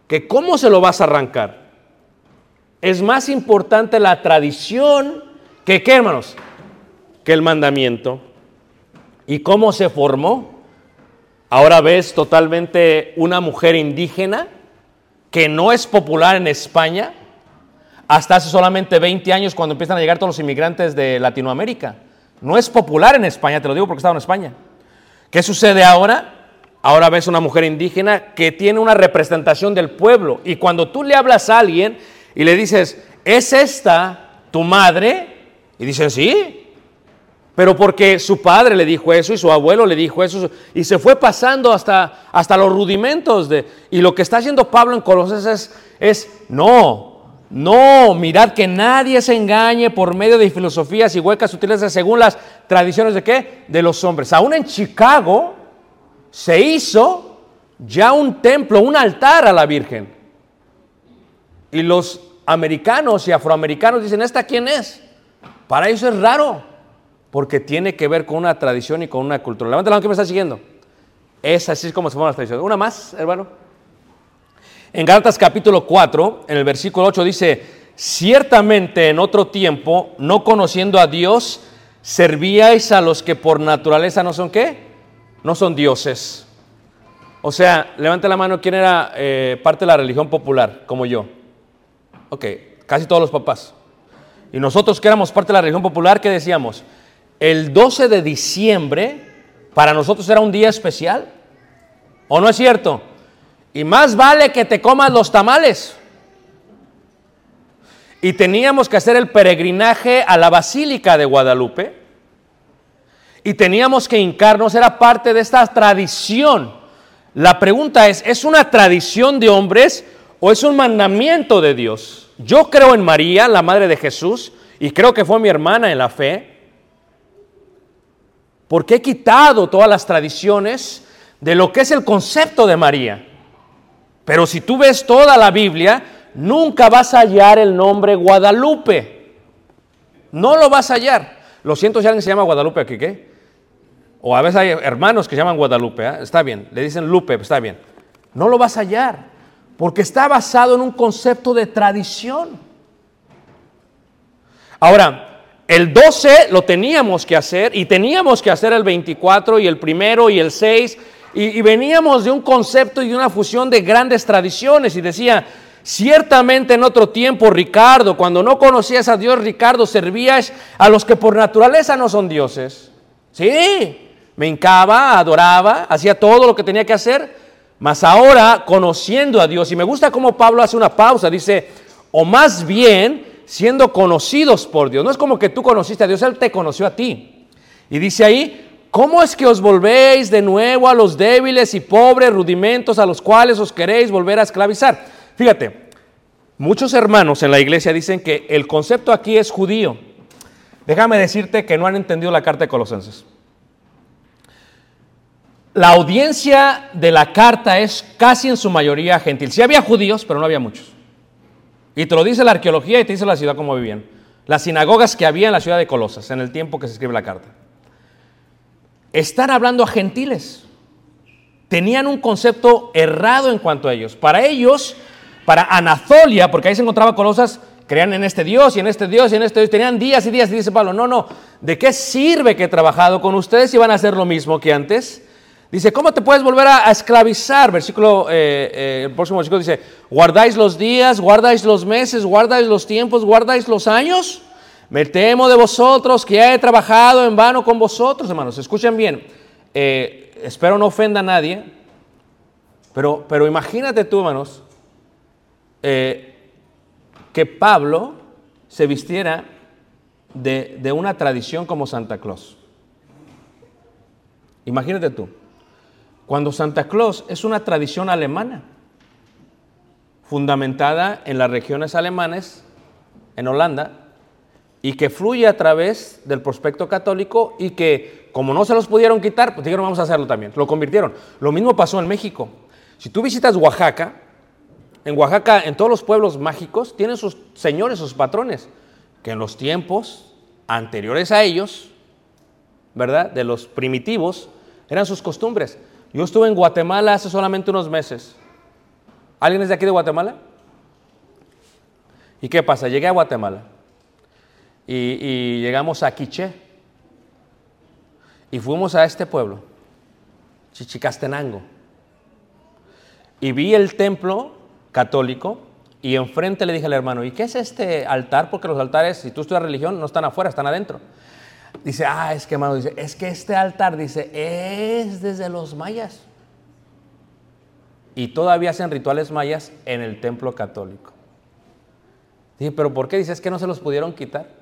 que ¿cómo se lo vas a arrancar? Es más importante la tradición que, ¿qué hermanos? Que el mandamiento. ¿Y cómo se formó? Ahora ves totalmente una mujer indígena que no es popular en España hasta hace solamente 20 años cuando empiezan a llegar todos los inmigrantes de Latinoamérica. No es popular en España, te lo digo porque estaba en España. ¿Qué sucede ahora? Ahora ves una mujer indígena que tiene una representación del pueblo y cuando tú le hablas a alguien y le dices, ¿es esta tu madre? Y dicen, sí, pero porque su padre le dijo eso y su abuelo le dijo eso y se fue pasando hasta, hasta los rudimentos de... Y lo que está haciendo Pablo en Colosenses es, no, no, mirad que nadie se engañe por medio de filosofías y huecas utiles según las tradiciones de qué? De los hombres. Aún en Chicago se hizo ya un templo, un altar a la Virgen. Y los americanos y afroamericanos dicen, ¿esta quién es? Para ellos es raro, porque tiene que ver con una tradición y con una cultura. Levanta la mano que me está siguiendo. Es así como se forman las tradiciones. Una más, hermano. En Gálatas capítulo 4, en el versículo 8 dice, ciertamente en otro tiempo, no conociendo a Dios, servíais a los que por naturaleza no son qué? No son dioses. O sea, levante la mano, ¿quién era eh, parte de la religión popular, como yo? Ok, casi todos los papás. Y nosotros que éramos parte de la religión popular, ¿qué decíamos? El 12 de diciembre para nosotros era un día especial. ¿O no es cierto? Y más vale que te comas los tamales. Y teníamos que hacer el peregrinaje a la Basílica de Guadalupe. Y teníamos que hincarnos, era parte de esta tradición. La pregunta es, ¿es una tradición de hombres o es un mandamiento de Dios? Yo creo en María, la madre de Jesús, y creo que fue mi hermana en la fe, porque he quitado todas las tradiciones de lo que es el concepto de María. Pero si tú ves toda la Biblia, nunca vas a hallar el nombre Guadalupe. No lo vas a hallar. Lo siento si alguien se llama Guadalupe aquí, ¿qué? O a veces hay hermanos que llaman Guadalupe, ¿eh? está bien, le dicen Lupe, está bien. No lo vas a hallar, porque está basado en un concepto de tradición. Ahora, el 12 lo teníamos que hacer y teníamos que hacer el 24 y el primero y el 6 y, veníamos de un concepto y de una fusión de grandes tradiciones y decía, ciertamente en otro tiempo Ricardo, cuando no conocías a Dios, Ricardo, servías a los que por naturaleza no son dioses. Sí, me hincaba, adoraba, hacía todo lo que tenía que hacer, mas ahora conociendo a Dios, y me gusta cómo Pablo hace una pausa, dice, o más bien siendo conocidos por Dios. No es como que tú conociste a Dios, Él te conoció a ti. Y dice ahí, ¿cómo es que os volvéis de nuevo a los débiles y pobres rudimentos a los cuales os queréis volver a esclavizar? Fíjate, muchos hermanos en la iglesia dicen que el concepto aquí es judío. Déjame decirte que no han entendido la carta de Colosenses. La audiencia de la carta es casi en su mayoría gentil. Sí había judíos, pero no había muchos. Y te lo dice la arqueología y te dice la ciudad cómo vivían. Las sinagogas que había en la ciudad de Colosas en el tiempo que se escribe la carta. Están hablando a gentiles. Tenían un concepto errado en cuanto a ellos. Para ellos, para Anatolia, porque ahí se encontraba Colosas, creían en este Dios y en este Dios y en este Dios. Tenían días y días dice Pablo, no, no, ¿de qué sirve que he trabajado con ustedes si van a hacer lo mismo que antes? Dice, ¿cómo te puedes volver a, a esclavizar? Versículo, eh, eh, el próximo versículo dice, guardáis los días, guardáis los meses, guardáis los tiempos, guardáis los años. Me temo de vosotros que he trabajado en vano con vosotros, hermanos. Escuchen bien, eh, espero no ofenda a nadie, pero, pero imagínate tú, hermanos, que Pablo se vistiera de, de una tradición como Santa Claus. Imagínate tú. Cuando Santa Claus es una tradición alemana, fundamentada en las regiones alemanes, en Holanda, y que fluye a través del prospecto católico y que como no se los pudieron quitar, pues dijeron vamos a hacerlo también, lo convirtieron. Lo mismo pasó en México. Si tú visitas Oaxaca, en Oaxaca, en todos los pueblos mágicos, tienen sus señores, sus patrones, que en los tiempos anteriores a ellos, ¿verdad? De los primitivos, eran sus costumbres. Yo estuve en Guatemala hace solamente unos meses. ¿Alguien es de aquí de Guatemala? ¿Y qué pasa? Llegué a Guatemala y, llegamos a Quiché y fuimos a este pueblo, Chichicastenango, y vi el templo católico y enfrente le dije al hermano, ¿y qué es este altar? Porque los altares, si tú estudias religión, no están afuera, están adentro. Dice, ah, es que hermano, dice, es que este altar, dice, es desde los mayas. Y todavía hacen rituales mayas en el templo católico. Dije, pero ¿por qué? Dice, es que no se los pudieron quitar.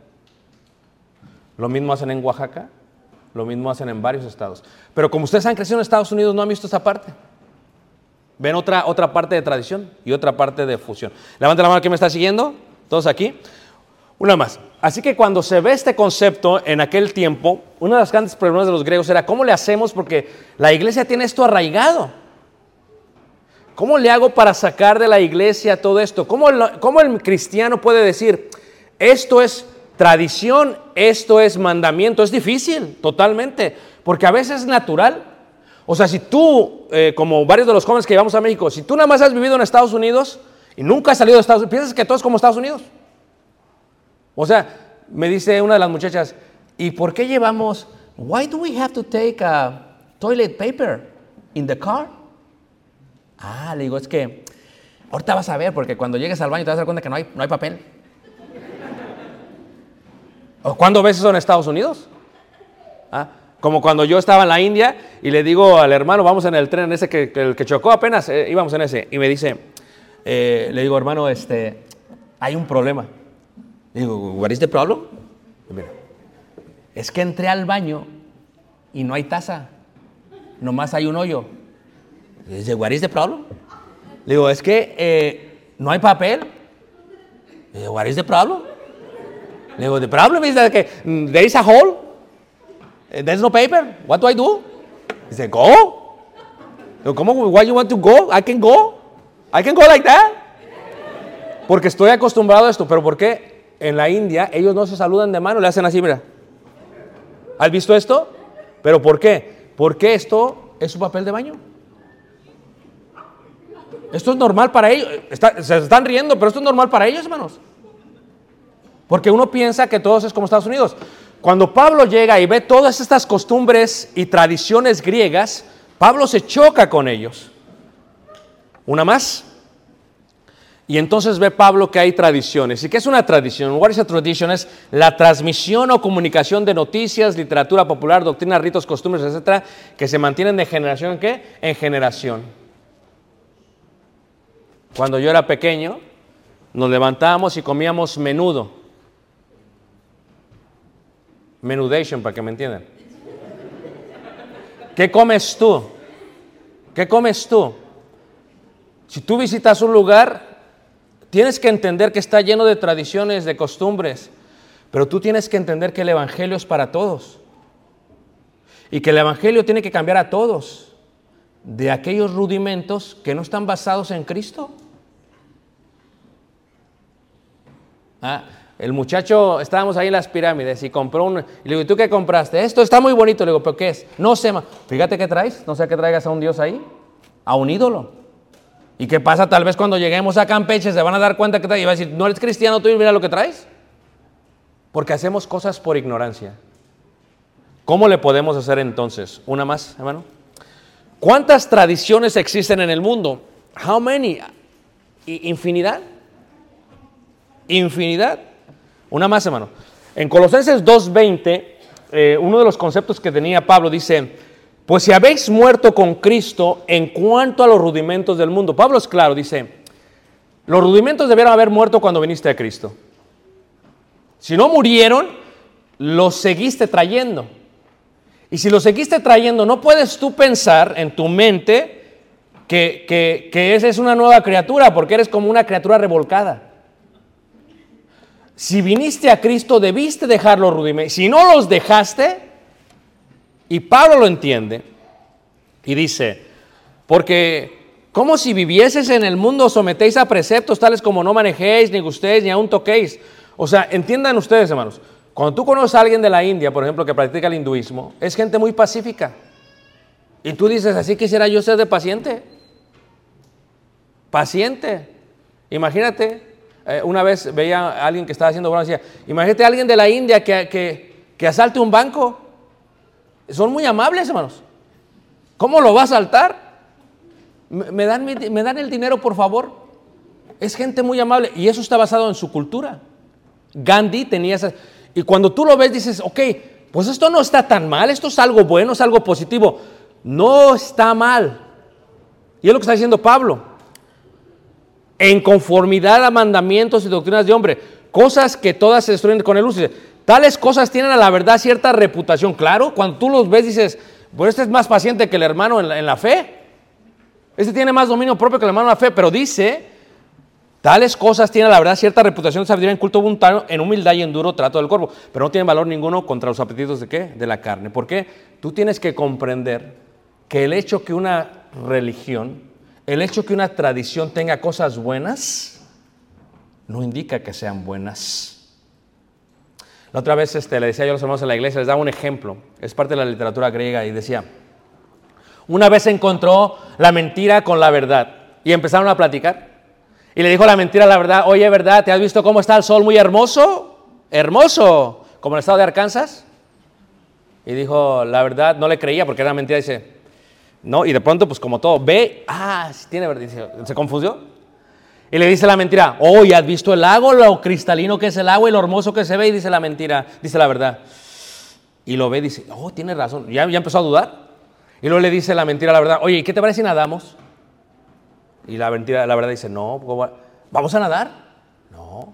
Lo mismo hacen en Oaxaca, lo mismo hacen en varios estados. Pero como ustedes han crecido en Estados Unidos, no han visto esa parte. Ven otra, otra parte de tradición y otra parte de fusión. Levanta la mano que me está siguiendo, todos aquí. Una más. Así que cuando se ve este concepto en aquel tiempo, uno de los grandes problemas de los griegos era cómo le hacemos porque la iglesia tiene esto arraigado. ¿cómo le hago para sacar de la iglesia todo esto? ¿Cómo, lo- cómo el cristiano puede decir, esto es tradición, esto es mandamiento? Es difícil, totalmente, porque a veces es natural. O sea, si tú, eh, como varios de los jóvenes que llevamos a México, si tú nada más has vivido en Estados Unidos y nunca has salido de Estados Unidos, piensas que todo es como Estados Unidos. O sea, me dice una de las muchachas, ¿y por qué llevamos, why do we have to take uh, toilet paper in the car? Ah, le digo, es que ahorita vas a ver, porque cuando llegues al baño te vas a dar cuenta que no hay, no hay papel. ¿O cuándo ves eso en Estados Unidos? Ah, Como cuando yo estaba en la India y le digo al hermano, vamos en el tren ese que, que- el que chocó apenas, eh, íbamos en ese, y me dice, eh, le digo, hermano, este, hay un problema. Le digo, what is the problem? Y mira, es que entré al baño y no hay taza, nomás hay un hoyo. Le dice, what is the problem? Le digo, es que eh, no hay papel. Le digo, what is the problem? Digo, the problem is that que, mm, there is a hole. Eh, There's no paper. What do I do? Dice, go. Digo, ¿cómo? Why you want to go? I can go. I can go like that. Porque estoy acostumbrado a esto. Pero ¿por qué? En la India ellos no se saludan de mano, le hacen así, mira. ¿Has visto esto? ¿Pero por qué? Porque esto es su papel de baño. Esto es normal para ellos. Se están riendo, pero esto es normal para ellos, hermanos. Porque uno piensa que todo es como Estados Unidos. Cuando Pablo llega y ve todas estas costumbres y tradiciones griegas, Pablo se choca con ellos. Una más. Y entonces ve Pablo que hay tradiciones. ¿Y qué es una tradición? What is a tradition? Es la transmisión o comunicación de noticias, literatura popular, doctrinas, ritos, costumbres, etcétera, que se mantienen de generación en qué? En generación. Cuando yo era pequeño, nos levantábamos y comíamos menudo. Menudation, para que me entiendan. ¿Qué comes tú? ¿Qué comes tú? Si tú visitas un lugar, tienes que entender que está lleno de tradiciones, de costumbres, pero tú tienes que entender que el Evangelio es para todos. Y que el Evangelio tiene que cambiar a todos de aquellos rudimentos que no están basados en Cristo. Ah, el muchacho, estábamos ahí en las pirámides y compró un... Y le digo, ¿y tú qué compraste? Esto está muy bonito. Le digo, ¿pero qué es? No sé, ma. fíjate qué traes. No sé qué traigas a un Dios ahí. A un ídolo. ¿Y qué pasa? Tal vez cuando lleguemos a Campeche se van a dar cuenta que traes. Y va a decir, no eres cristiano tú y mira lo que traes. Porque hacemos cosas por ignorancia. ¿Cómo le podemos hacer entonces? Una más, hermano. ¿Cuántas tradiciones existen en el mundo? How many? Infinidad. Infinidad. Una más, hermano. En Colosenses 2.20, eh, uno de los conceptos que tenía Pablo dice, pues si habéis muerto con Cristo en cuanto a los rudimentos del mundo. Pablo es claro, dice, los rudimentos debieron haber muerto cuando viniste a Cristo. Si no murieron, los seguiste trayendo. Y si los seguiste trayendo, no puedes tú pensar en tu mente que, que, que esa es una nueva criatura, porque eres como una criatura revolcada. Si viniste a Cristo, debiste dejar los. Si no los dejaste, y Pablo lo entiende, y dice, porque como si vivieses en el mundo, sometéis a preceptos tales como no manejéis, ni gustéis, ni aún toquéis. O sea, entiendan ustedes, hermanos, cuando tú conoces a alguien de la India, por ejemplo, que practica el hinduismo, es gente muy pacífica. Y tú dices, así quisiera yo ser de paciente. Paciente. Imagínate, eh, una vez veía a alguien que estaba haciendo broma, decía, imagínate a alguien de la India que, que, asalte un banco. Son muy amables, hermanos. ¿Cómo lo va a asaltar? ¿Me, dan, ¿Me dan el dinero, por favor? Es gente muy amable y eso está basado en su cultura. Gandhi tenía esa... Y cuando tú lo ves dices, ok, pues esto no está tan mal, esto es algo bueno, es algo positivo. No está mal. Y es lo que está diciendo Pablo. En conformidad a mandamientos y doctrinas de hombre, cosas que todas se destruyen con el uso. Tales cosas tienen a la verdad cierta reputación. Claro, cuando tú los ves dices, pues este es más paciente que el hermano en la, en la fe. Este tiene más dominio propio que el hermano en la fe, pero dice, tales cosas tienen a la verdad cierta reputación de sabiduría en culto voluntario, en humildad y en duro trato del cuerpo, pero no tienen valor ninguno contra los apetitos de qué? De la carne. ¿Por qué? Tú tienes que comprender que el hecho que una religión el hecho que una tradición tenga cosas buenas no indica que sean buenas. La otra vez este, le decía yo a los hermanos en la iglesia, les daba un ejemplo, es parte de la literatura griega y decía, una vez encontró la mentira con la verdad y empezaron a platicar. Y le dijo la mentira la verdad, oye, ¿verdad? ¿Te has visto cómo está el sol muy hermoso? Hermoso, como en el estado de Arkansas. Y dijo, la verdad, no le creía porque era mentira. Dice, no, y de pronto, pues como todo, ve, ah, tiene verdad. Se confundió. Y le dice la mentira, oye, ¿has visto el lago, lo cristalino que es el agua y lo hermoso que se ve? Y dice la mentira, dice la verdad. Y lo ve dice, oh, tiene razón. Ya, ya empezó a dudar. Y luego le dice la mentira la verdad, oye, ¿y qué te parece si nadamos? Y la mentira, la verdad dice, no. ¿vamos a nadar? No,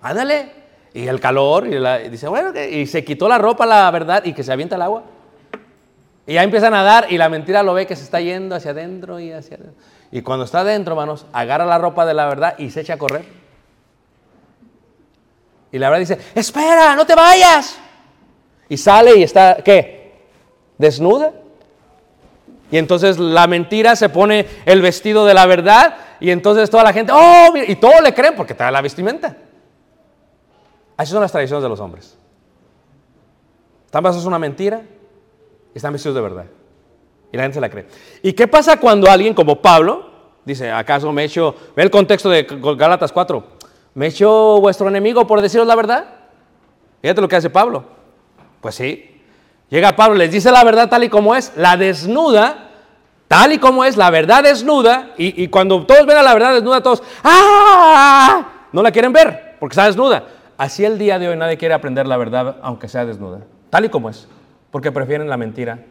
ándale. Y el calor, y, la- dice, bueno, y se quitó la ropa, la verdad, y que se avienta el agua. Y ya empieza a nadar y la mentira lo ve que se está yendo hacia adentro y hacia adentro. Y cuando está adentro, hermanos, agarra la ropa de la verdad y se echa a correr. Y la verdad dice, espera, no te vayas. Y sale y está, ¿qué? Desnuda. Y entonces la mentira se pone el vestido de la verdad y entonces toda la gente, oh, mira", y todos le creen porque trae la vestimenta. Así son las tradiciones de los hombres. Están basados en una mentira están vestidos de verdad. Y la gente se la cree. ¿Y qué pasa cuando alguien como Pablo dice, acaso me he hecho, ve el contexto de Gálatas 4, me he vuestro enemigo por deciros la verdad? Fíjate lo que hace Pablo. Pues sí. Llega Pablo, les dice la verdad tal y como es, la desnuda, tal y como es, la verdad desnuda, y, y cuando todos ven a la verdad desnuda, todos, ¡ah! No la quieren ver, porque está desnuda. Así el día de hoy nadie quiere aprender la verdad, aunque sea desnuda, tal y como es, porque prefieren la mentira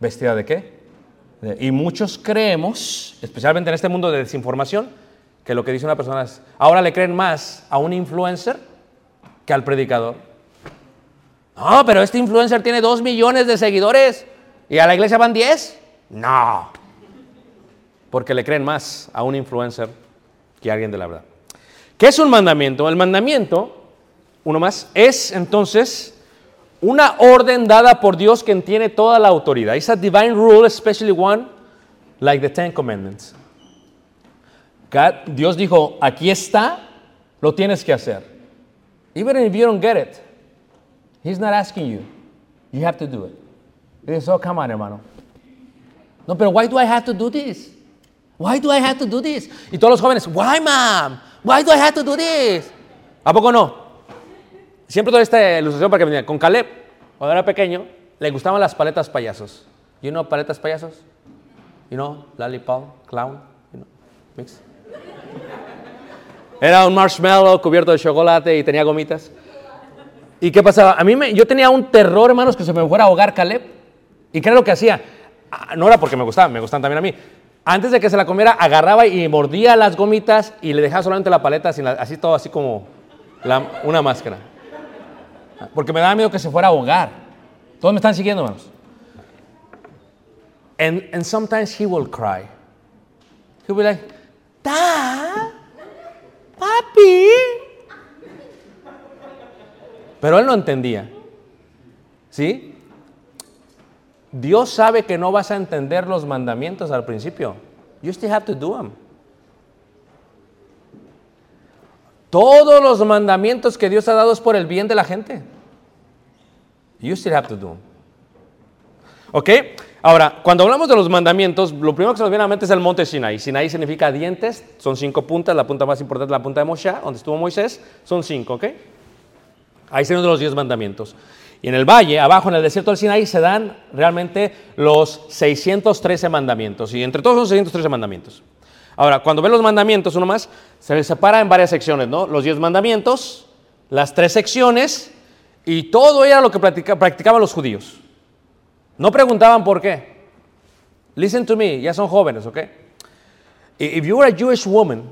vestida de qué? Y muchos creemos, especialmente en este mundo de desinformación, que lo que dice una persona es, ahora le creen más a un influencer que al predicador. No, pero este influencer tiene dos millones de seguidores y a la iglesia van 10. No. Porque le creen más a un influencer que a alguien de la verdad. ¿Qué es un mandamiento? El mandamiento, uno más, es entonces una orden dada por Dios quien tiene toda la autoridad. It's a divine rule, especially one like the Ten Commandments. Dios dijo, aquí está, lo tienes que hacer. Even if you don't get it, He's not asking you. You have to do it. Y oh, come on, hermano. No, pero why do I have to do this? Why do I have to do this? Y todos los jóvenes, why, mom? Why do I have to do this? ¿A poco no? Siempre doy esta ilustración para que me digan, con Caleb, cuando era pequeño, le gustaban las paletas payasos. You know paletas payasos? You know, lollipop, clown, you know, mix. Era un marshmallow cubierto de chocolate y tenía gomitas. ¿Y qué pasaba? A mí yo tenía un terror, hermanos, que se me fuera a ahogar Caleb. ¿Y qué era lo que hacía? Ah, No era porque me gustaban, me gustan también a mí. Antes de que se la comiera, agarraba y mordía las gomitas y le dejaba solamente la paleta, así todo, así como una máscara. Porque me daba miedo que se fuera a ahogar. Todos me están siguiendo, hermanos. And, and sometimes he will cry. He'll be like, Dad, papi. Pero él no entendía. ¿Sí? Dios sabe que no vas a entender los mandamientos al principio. You still have to do them. Todos los mandamientos que Dios ha dado es por el bien de la gente. You still have to do. ¿Ok? Ahora, cuando hablamos de los mandamientos, lo primero que se nos viene a la mente es el monte Sinai. Sinai significa dientes, son cinco puntas, la punta más importante es la punta de Moshe, donde estuvo Moisés, son cinco, ¿ok? Ahí se de los diez mandamientos. Y en el valle, abajo en el desierto del Sinaí, se dan realmente los 613 mandamientos. Y entre todos son 613 mandamientos. Ahora, cuando ven los mandamientos, uno más, se les separa en varias secciones, ¿no? Los 10 mandamientos, las tres secciones, y todo era lo que practica- practicaban los judíos. No preguntaban por qué. Listen to me, ya son jóvenes, ¿ok? If you were a Jewish woman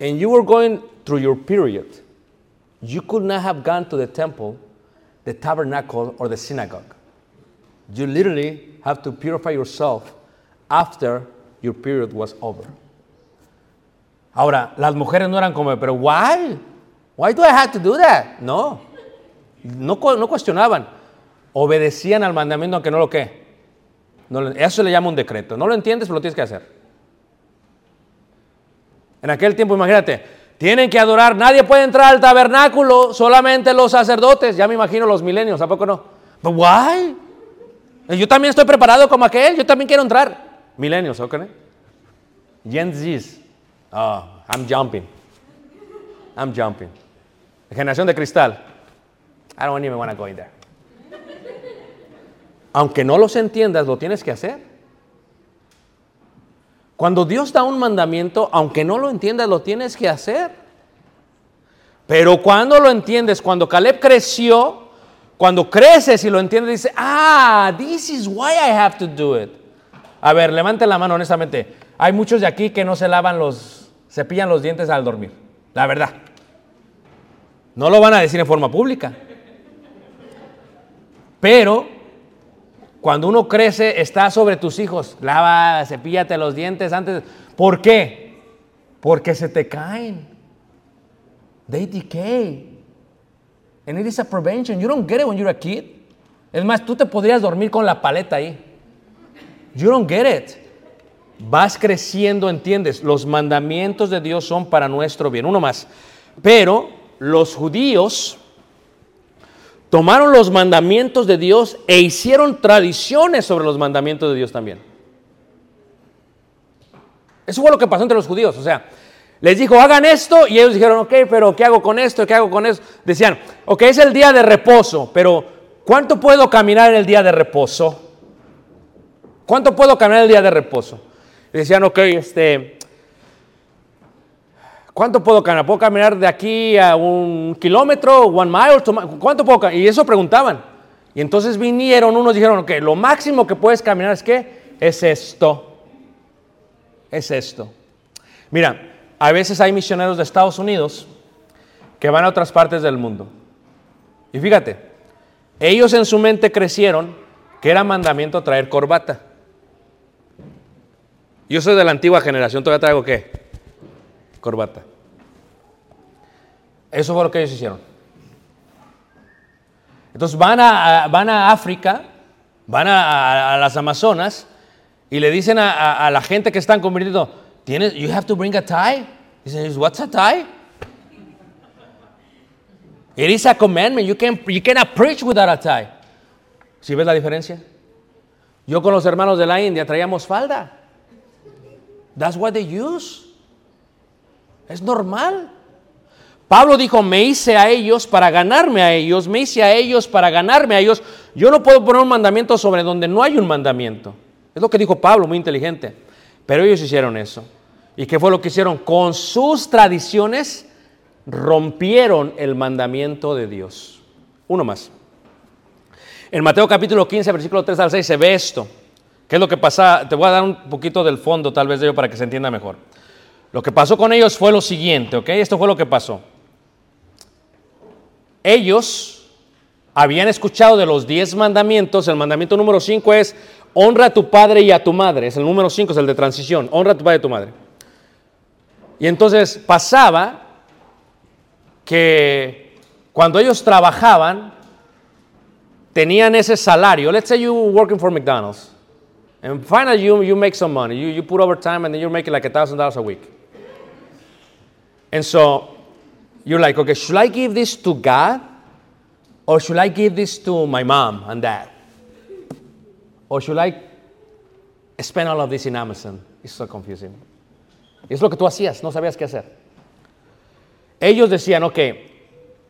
and you were going through your period, you could not have gone to the temple, the tabernacle, or the synagogue. You literally have to purify yourself after your period was over. Ahora, las mujeres no eran como, pero why? Why do I have to do that? No. No, no cuestionaban. Obedecían al mandamiento aunque no lo que. Eso se le llama un decreto. No lo entiendes, pero lo tienes que hacer. En aquel tiempo, imagínate, tienen que adorar, nadie puede entrar al tabernáculo, solamente los sacerdotes. Ya me imagino los milenios, ¿a poco no? But why? Yo también estoy preparado como aquel, yo también quiero entrar. Milenios, ¿ok? Gen. Oh, I'm jumping. I'm jumping. Generación de cristal. I don't even want to go in there. Aunque no los entiendas, lo tienes que hacer. Cuando Dios da un mandamiento, aunque no lo entiendas, lo tienes que hacer. Pero cuando lo entiendes, cuando Caleb creció, cuando creces y lo entiendes, dice, ah, this is why I have to do it. A ver, levanten la mano honestamente. Hay muchos de aquí que no se lavan los, cepillan los dientes al dormir. La verdad. No lo van a decir en forma pública. Pero cuando uno crece, está sobre tus hijos. Lava, cepíllate los dientes antes. ¿Por qué? Porque se te caen. They decay. And it is a prevention. You don't get it when you're a kid. Es más, tú te podrías dormir con la paleta ahí. You don't get it. Vas creciendo, entiendes. Los mandamientos de Dios son para nuestro bien. Uno más. Pero los judíos tomaron los mandamientos de Dios e hicieron tradiciones sobre los mandamientos de Dios también. Eso fue lo que pasó entre los judíos. O sea, les dijo, hagan esto, y ellos dijeron, ok, pero ¿qué hago con esto? ¿Qué hago con eso? Decían, ok, es el día de reposo, pero ¿cuánto puedo caminar en el día de reposo? ¿Cuánto puedo caminar el día de reposo? Decían, ok, este, ¿cuánto puedo caminar? ¿Puedo caminar de aquí a un kilómetro, one mile? ¿Cuánto puedo caminar? Y eso preguntaban. Y entonces vinieron unos dijeron, ok, lo máximo que puedes caminar es qué? Es esto. Es esto. Mira, a veces hay misioneros de Estados Unidos que van a otras partes del mundo. Y fíjate, ellos en su mente crecieron que era mandamiento traer corbata. Yo soy de la antigua generación, todavía traigo qué? Corbata. Eso fue lo que ellos hicieron. Entonces van a, van a África, van a, las Amazonas y le dicen a la gente que están convirtiendo, ¿tienes, you have to bring a tie? Dicen, what's a tie? It is a commandment. You, can, you cannot preach without a tie. ¿Sí ves la diferencia? Yo con los hermanos de la India traíamos falda. That's what they use. Es normal. Pablo dijo, me hice a ellos para ganarme a ellos, me hice a ellos para ganarme a ellos. Yo no puedo poner un mandamiento sobre donde no hay un mandamiento. Es lo que dijo Pablo, muy inteligente. Pero ellos hicieron eso. ¿Y qué fue lo que hicieron? Con sus tradiciones rompieron el mandamiento de Dios. Uno más. En Mateo capítulo 15, versículo 3 al 6 se ve esto. ¿Qué es lo que pasa? Te voy a dar un poquito del fondo tal vez de ello para que se entienda mejor. Lo que pasó con ellos fue lo siguiente, ¿ok? Esto fue lo que pasó. Ellos habían escuchado de los diez mandamientos. El mandamiento número 5 es honra a tu padre y a tu madre. Es el número 5, es el de transición. Honra a tu padre y a tu madre. Y entonces pasaba que cuando ellos trabajaban, tenían ese salario. Let's say you working for McDonald's. And finally you, you make some money. You, you put overtime and then you're making like a thousand dollars a week. And so you're like, okay, should I give this to God? Or should I give this to my mom and dad? Or should I spend all of this in Amazon? It's so confusing. Es lo que tú hacías, no sabías qué hacer. Ellos decían, ok,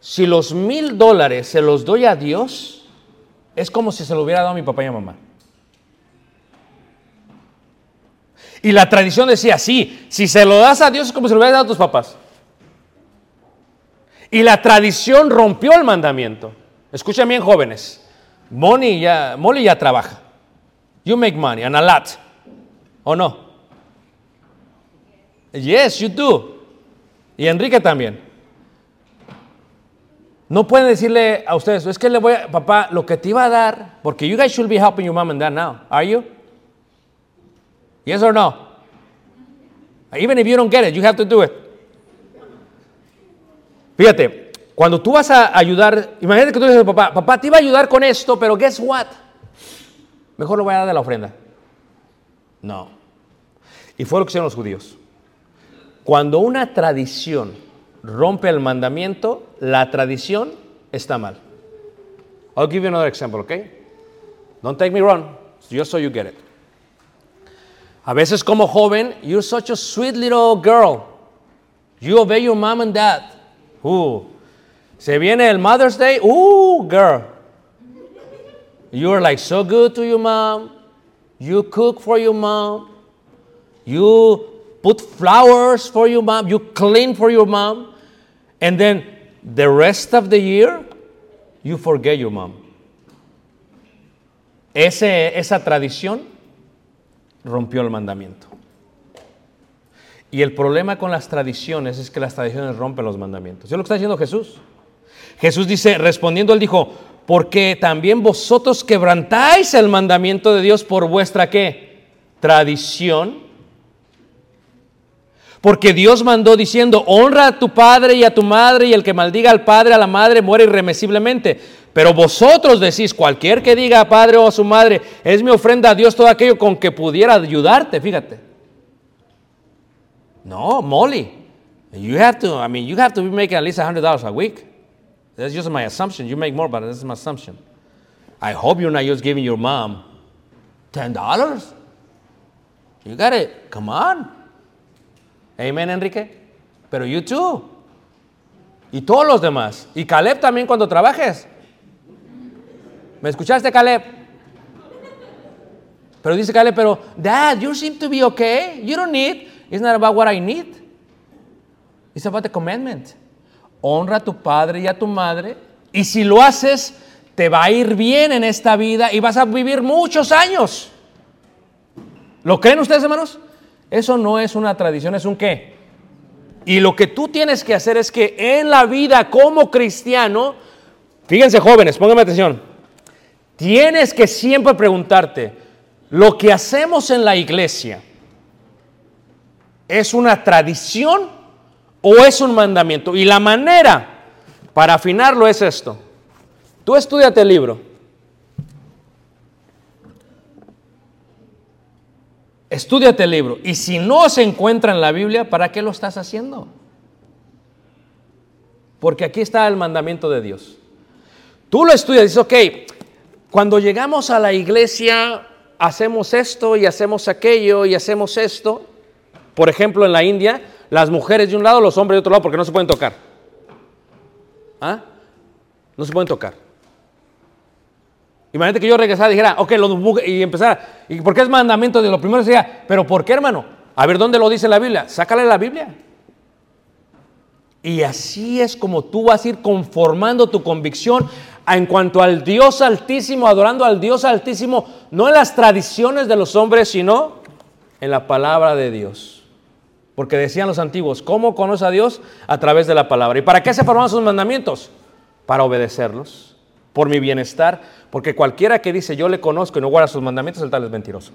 si los mil dólares se los doy a Dios, es como si se lo hubiera dado a mi papá y a mamá. Y la tradición decía, sí, si se lo das a Dios es como si lo hubieras dado a tus papás. Y la tradición rompió el mandamiento. Escuchen bien, jóvenes. Molly ya, Molly ya trabaja. You make money, and a lot. ¿O no? Yes, you do. Y Enrique también. No pueden decirle a ustedes, es que le voy a, papá, lo que te iba a dar, porque you guys should be helping your mom and dad now. Are you? Yes or no? Even if you don't get it, you have to do it. Fíjate, cuando tú vas a ayudar, imagínate que tú dices papá, papá, te iba a ayudar con esto, pero guess what? Mejor lo voy a dar de la ofrenda. No. Y fue lo que hicieron los judíos. Cuando una tradición rompe el mandamiento, la tradición está mal. I'll give you another example, okay? Don't take me wrong, just so you get it. A veces como joven, you're such a sweet little girl. You obey your mom and dad. Ooh. Se viene el Mother's Day. Ooh, girl. You're like so good to your mom. You cook for your mom. You put flowers for your mom. You clean for your mom. And then the rest of the year, you forget your mom. Ese, esa tradición rompió el mandamiento. Y el problema con las tradiciones es que las tradiciones rompen los mandamientos. ¿Es lo que está diciendo Jesús? Jesús dice, respondiendo, él dijo, porque también vosotros quebrantáis el mandamiento de Dios por vuestra qué? Tradición. Porque Dios mandó diciendo, honra a tu padre y a tu madre, y el que maldiga al padre, a la madre, muere irremisiblemente. Pero vosotros decís, cualquier que diga a padre o a su madre, es mi ofrenda a Dios todo aquello con que pudiera ayudarte, fíjate. No, Molly, you have to, I mean, you have to be making at least $100 a week. That's just my assumption. You make more, but that's my assumption. I hope you're not just giving your mom $10. You got it. Come on. Amen, Enrique. Pero you too. Y todos los demás. Y Caleb también cuando trabajes. ¿Me escuchaste, Caleb? Pero dice Caleb, pero Dad, you seem to be okay. You don't need. It's not about what I need. It's about the commandment. Honra a tu padre y a tu madre. Y si lo haces, te va a ir bien en esta vida y vas a vivir muchos años. ¿Lo creen ustedes, hermanos? Eso no es una tradición, es un qué. Y lo que tú tienes que hacer es que en la vida como cristiano, fíjense jóvenes, pónganme atención, tienes que siempre preguntarte, ¿lo que hacemos en la iglesia es una tradición o es un mandamiento? Y la manera para afinarlo es esto. Tú estudiate el libro. Estúdiate el libro. Y si no se encuentra en la Biblia, ¿para qué lo estás haciendo? Porque aquí está el mandamiento de Dios. Tú lo estudias y dices, ok, cuando llegamos a la iglesia hacemos esto y hacemos aquello y hacemos esto. Por ejemplo, en la India, las mujeres de un lado, los hombres de otro lado, porque no se pueden tocar. ¿Ah? No se pueden tocar. Imagínate que yo regresara y dijera, ok, los y empezara, ¿y por qué es mandamiento de lo primero? Sería, pero ¿por qué, hermano? A ver, ¿dónde lo dice la Biblia? Sácale la Biblia. Y así es como tú vas a ir conformando tu convicción en cuanto al Dios Altísimo, adorando al Dios Altísimo, no en las tradiciones de los hombres, sino en la palabra de Dios. Porque decían los antiguos, ¿cómo conoce a Dios? A través de la palabra. ¿Y para qué se forman sus mandamientos? Para obedecerlos, por mi bienestar, porque cualquiera que dice yo le conozco y no guarda sus mandamientos, el tal es mentiroso.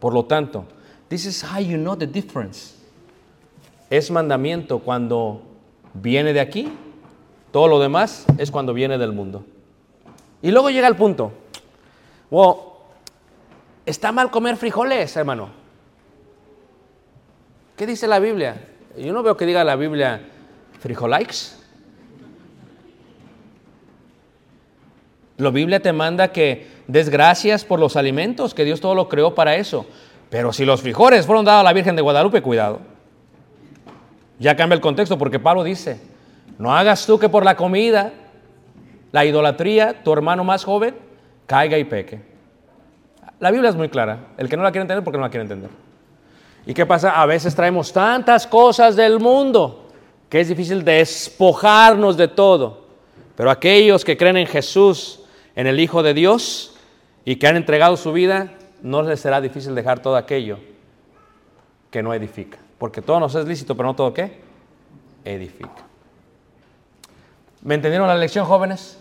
Por lo tanto, this is how you know the difference. Es mandamiento cuando viene de aquí, todo lo demás es cuando viene del mundo. Y luego llega el punto. Well, está mal comer frijoles, hermano. ¿Qué dice la Biblia? Yo no veo que diga la Biblia frijolikes. La Biblia te manda que des gracias por los alimentos, que Dios todo lo creó para eso. Pero si los frijoles fueron dados a la Virgen de Guadalupe, cuidado. Ya cambia el contexto porque Pablo dice, no hagas tú que por la comida, la idolatría, tu hermano más joven, caiga y peque. La Biblia es muy clara. El que no la quiere entender, porque no la quiere entender. ¿Y qué pasa? A veces traemos tantas cosas del mundo que es difícil despojarnos de todo. Pero aquellos que creen en Jesús, en el Hijo de Dios y que han entregado su vida, no les será difícil dejar todo aquello que no edifica. Porque todo nos es lícito, pero no todo qué? Edifica. ¿Me entendieron la lección, jóvenes?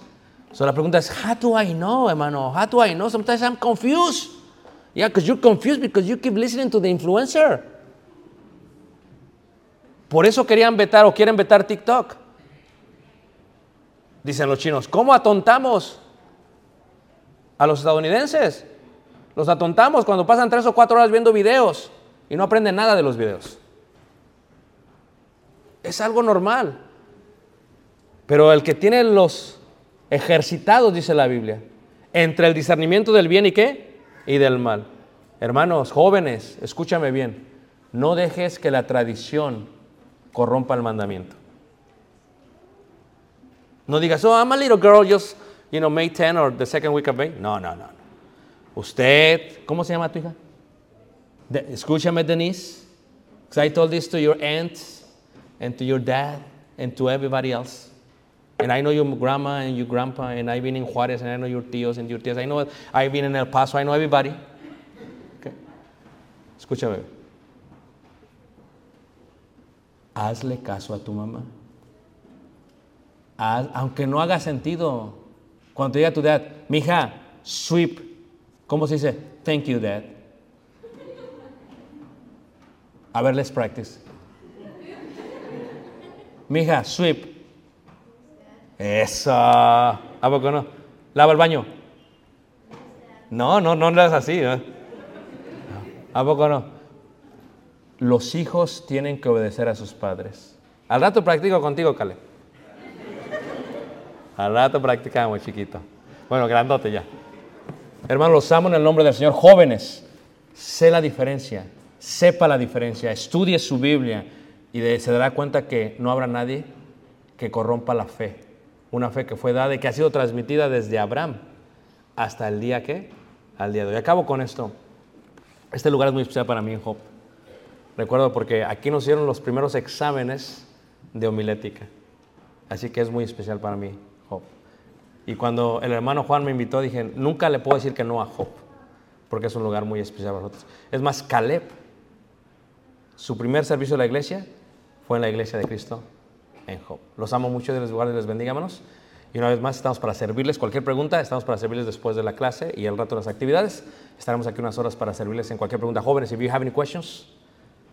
So la pregunta es, how do I know, hermano? How do I know? Sometimes I'm confused. Yeah, because you're confused because you keep listening to the influencer. Por eso querían vetar o quieren vetar TikTok. Dicen los chinos, ¿cómo atontamos a los estadounidenses? Los atontamos cuando pasan tres o cuatro horas viendo videos y no aprenden nada de los videos. Es algo normal. Pero el que tiene los ejercitados, dice la Biblia, entre el discernimiento del bien y qué? Y del mal. Hermanos, jóvenes, escúchame bien. No dejes que la tradición corrompa el mandamiento. No digas, oh, I'm a little girl, just, you know, May 10 or the second week of May. No, no, no. Usted, ¿cómo se llama tu hija? Escúchame, Denise. Because I told this to your aunt and to your dad and to everybody else. And I know your grandma and your grandpa, and I've been in Juarez, and I know your tíos and your tías. I know I've been in El Paso, I know everybody. Escúchame. Hazle caso a tu mamá. Aunque no haga sentido. Cuando te diga tu dad, mija, sweep. ¿Cómo se dice? Thank you, dad. A ver, let's practice. Mija, sweep. Eso. ¿A poco no? Lava el baño. No, no, no es así. ¿eh? ¿A poco no? Los hijos tienen que obedecer a sus padres. Al rato practico contigo, Cale. Al rato practicamos, chiquito. Bueno, grandote ya. Hermanos, los amo en el nombre del Señor. Jóvenes, sé la diferencia, sepa la diferencia, estudie su Biblia y se dará cuenta que no habrá nadie que corrompa la fe. Una fe que fue dada y que ha sido transmitida desde Abraham hasta el día que, al día de hoy. Acabo con esto. Este lugar es muy especial para mí en Job. Recuerdo porque aquí nos hicieron los primeros exámenes de homilética. Así que es muy especial para mí, Job. Y cuando el hermano Juan me invitó, dije, nunca le puedo decir que no a Job, porque es un lugar muy especial para nosotros. Es más, Caleb, su primer servicio de la iglesia fue en la iglesia de Cristo en Job. Los amo mucho, Dios les guarde les bendiga, hermanos. Y una vez más, estamos para servirles. Cualquier pregunta, estamos para servirles después de la clase y el rato de las actividades. Estaremos aquí unas horas para servirles en cualquier pregunta. Jóvenes, if you have any questions,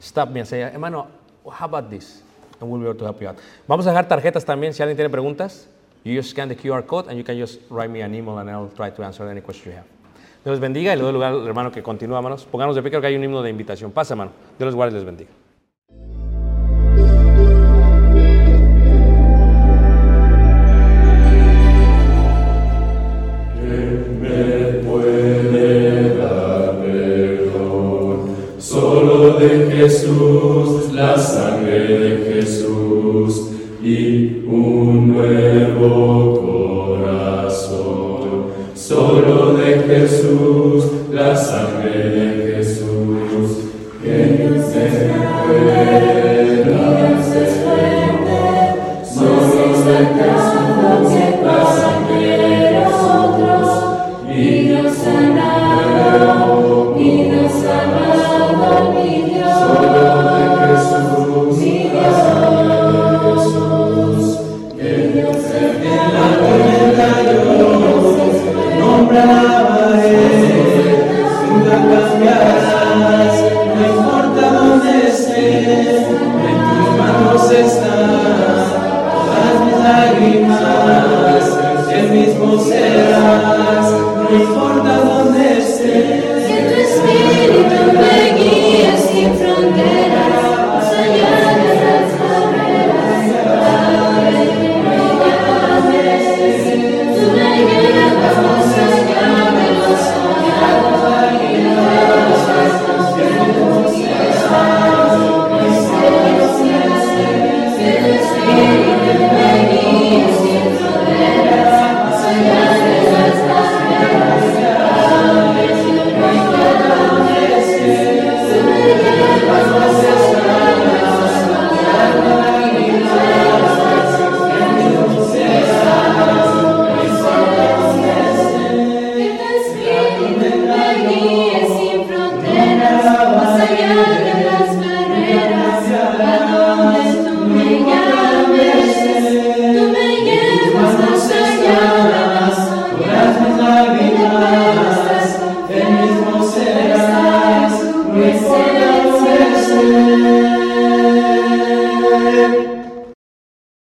stop me and say, hermano, how about this? And we'll be able to help you out. Vamos a dejar tarjetas también. Si alguien tiene preguntas, you just scan the QR code and you can just write me an email and I'll try to answer any question you have. Dios les bendiga y le doy lugar hermano que continúa, hermanos. Pónganos de pie, creo que hay un himno de invitación. Pasa, hermano. Dios les guarde les bendiga. Y un nuevo corazón. Solo de Jesús, la sangre En tus manos estás, mis lágrimas, el mismo serás, no importa donde esté, tu espíritu.